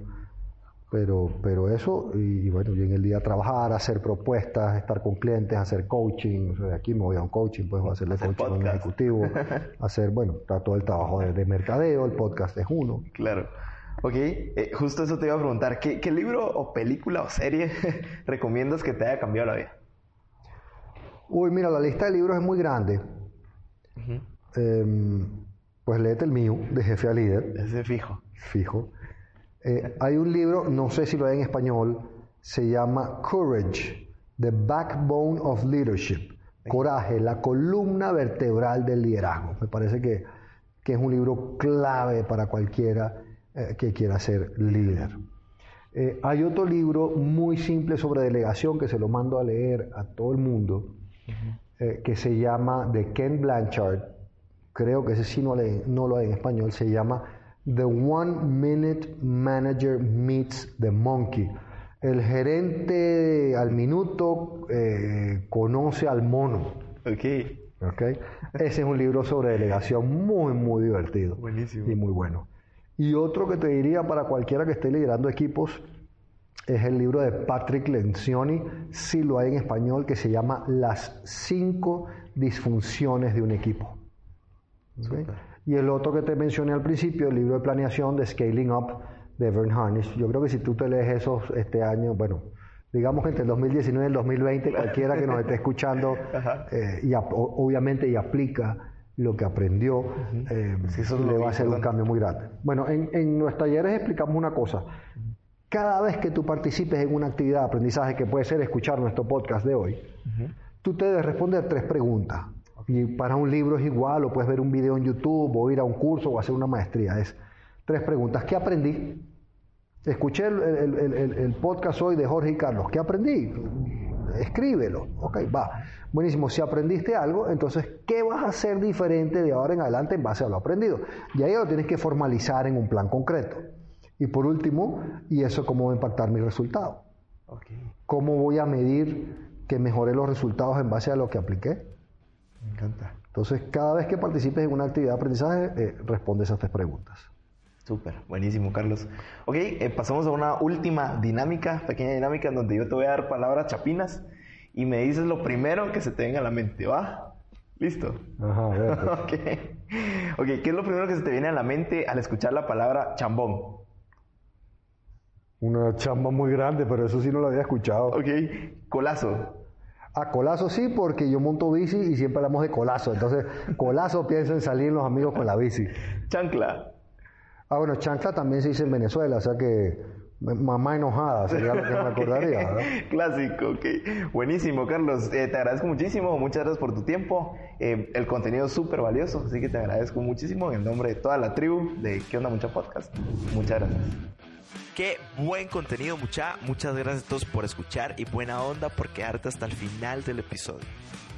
Pero, pero eso, y, bueno, y en el día trabajar, hacer propuestas, estar con clientes, hacer coaching. O sea, de aquí me voy a un coaching, pues voy a hacerle coaching a un ejecutivo. hacer, bueno, todo el trabajo de, mercadeo, el podcast es uno. Claro. Ok, eh, justo eso te iba a preguntar. ¿Qué, ¿Qué libro o película o serie recomiendas que te haya cambiado la vida? Uy, mira, la lista de libros es muy grande. Em, pues léete el mío, de jefe a líder. Ese fijo. Fijo. Eh, hay un libro, no sé si lo hay en español, se llama Courage, The Backbone of Leadership. Coraje, la columna vertebral del liderazgo. Me parece que, es un libro clave para cualquiera eh, que quiera ser líder. Eh, hay otro libro muy simple sobre delegación que se lo mando a leer a todo el mundo, eh, que se llama de Ken Blanchard, creo que ese sí no, no lo hay en español, se llama The One Minute Manager Meets the Monkey. El gerente al minuto eh, conoce al mono. Ok. Okay. Ese es un libro sobre delegación muy, muy divertido. Buenísimo. Y muy bueno. Y otro que te diría para cualquiera que esté liderando equipos es el libro de Patrick Lencioni, si lo hay en español, que se llama Las cinco disfunciones de un equipo. Y el otro que te mencioné al principio, el libro de planeación de Scaling Up de Vern Harnish. Yo creo que si tú te lees esos este año, bueno, digamos que entre el 2019 y el 2020, cualquiera que nos esté escuchando, eh, y obviamente y aplica lo que aprendió, eh, eso le va a hacer un cambio muy grande. Bueno, en, en nuestros talleres explicamos una cosa. Cada vez que tú participes en una actividad de aprendizaje, que puede ser escuchar nuestro podcast de hoy, tú te debes responder tres preguntas. Y para un libro es igual, o puedes ver un video en YouTube, o ir a un curso, o hacer una maestría. Es tres preguntas. ¿Qué aprendí? Escuché el, podcast hoy de Jorge y Carlos. ¿Qué aprendí? Escríbelo. Ok, va. Buenísimo. Si aprendiste algo, entonces, ¿qué vas a hacer diferente de ahora en adelante en base a lo aprendido? Y ahí lo tienes que formalizar en un plan concreto. Y por último, ¿y eso cómo va a impactar mi resultado? ¿Cómo voy a medir que mejore los resultados en base a lo que apliqué? Me encanta. Entonces, cada vez que participes en una actividad de aprendizaje, eh, respondes a estas preguntas. Súper, buenísimo, Carlos. Ok, eh, pasamos a una última dinámica, pequeña dinámica, en donde yo te voy a dar palabras chapinas y me dices lo primero que se te venga a la mente, ¿va? ¿Listo? Ajá, pues. ok. Ok, ¿qué es lo primero que se te viene a la mente al escuchar la palabra chambón? Una chamba muy grande, pero eso sí no lo había escuchado. Ok, colazo. A colazo sí, porque yo monto bici y siempre hablamos de colazo. Entonces, colazo pienso en salir los amigos con la bici. Chancla. Ah, bueno, chancla también se dice en Venezuela, o sea que mamá enojada sería lo que me acordaría. Clásico, ok. Buenísimo, Carlos. Eh, te agradezco muchísimo, muchas gracias por tu tiempo. Eh, el contenido es súper valioso, así que te agradezco muchísimo en nombre de toda la tribu de ¿Qué onda Mucha Podcast? Muchas gracias. Qué buen contenido, mucha. Muchas gracias a todos por escuchar y buena onda por quedarte hasta el final del episodio.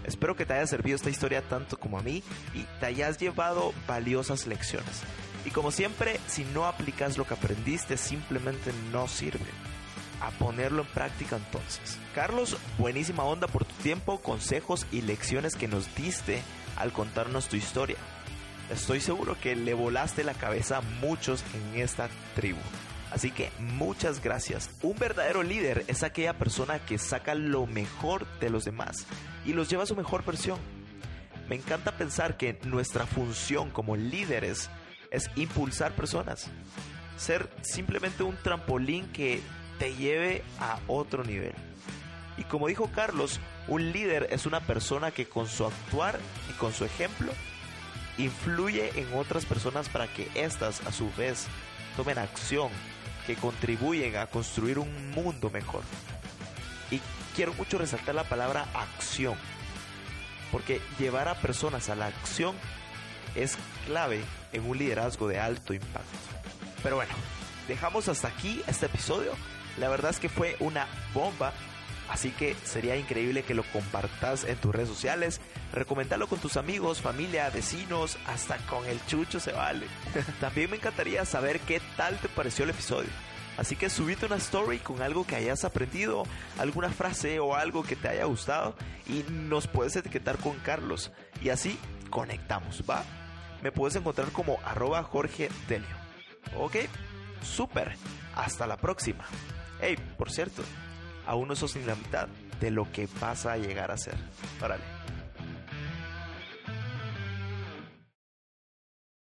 Espero que te haya servido esta historia tanto como a mí y te hayas llevado valiosas lecciones. Y como siempre, si no aplicas lo que aprendiste, simplemente no sirve. A ponerlo en práctica entonces. Carlos, buenísima onda por tu tiempo, consejos y lecciones que nos diste al contarnos tu historia. Estoy seguro que le volaste la cabeza a muchos en esta tribu. Así que muchas gracias. Un verdadero líder es aquella persona que saca lo mejor de los demás y los lleva a su mejor versión. Me encanta pensar que nuestra función como líderes es impulsar personas. Ser simplemente un trampolín que te lleve a otro nivel. Y como dijo Carlos, un líder es una persona que con su actuar y con su ejemplo influye en otras personas para que éstas a su vez tomen acción que contribuyen a construir un mundo mejor. Y quiero mucho resaltar la palabra acción. porque llevar a personas a la acción es clave en un liderazgo de alto impacto. Pero bueno, dejamos hasta aquí este episodio. La verdad es que fue una bomba. Así que sería increíble que lo compartas en tus redes sociales, recomendalo con tus amigos, familia, vecinos, hasta con el chucho se vale. También me encantaría saber qué tal te pareció el episodio. Así que subite una story con algo que hayas aprendido, alguna frase o algo que te haya gustado y nos puedes etiquetar con Carlos. Y así conectamos, ¿va? Me puedes encontrar como arroba Jorge Delio. Ok, súper. Hasta la próxima. Hey, por cierto, aún no sos ni la mitad de lo que vas a llegar a ser. Órale.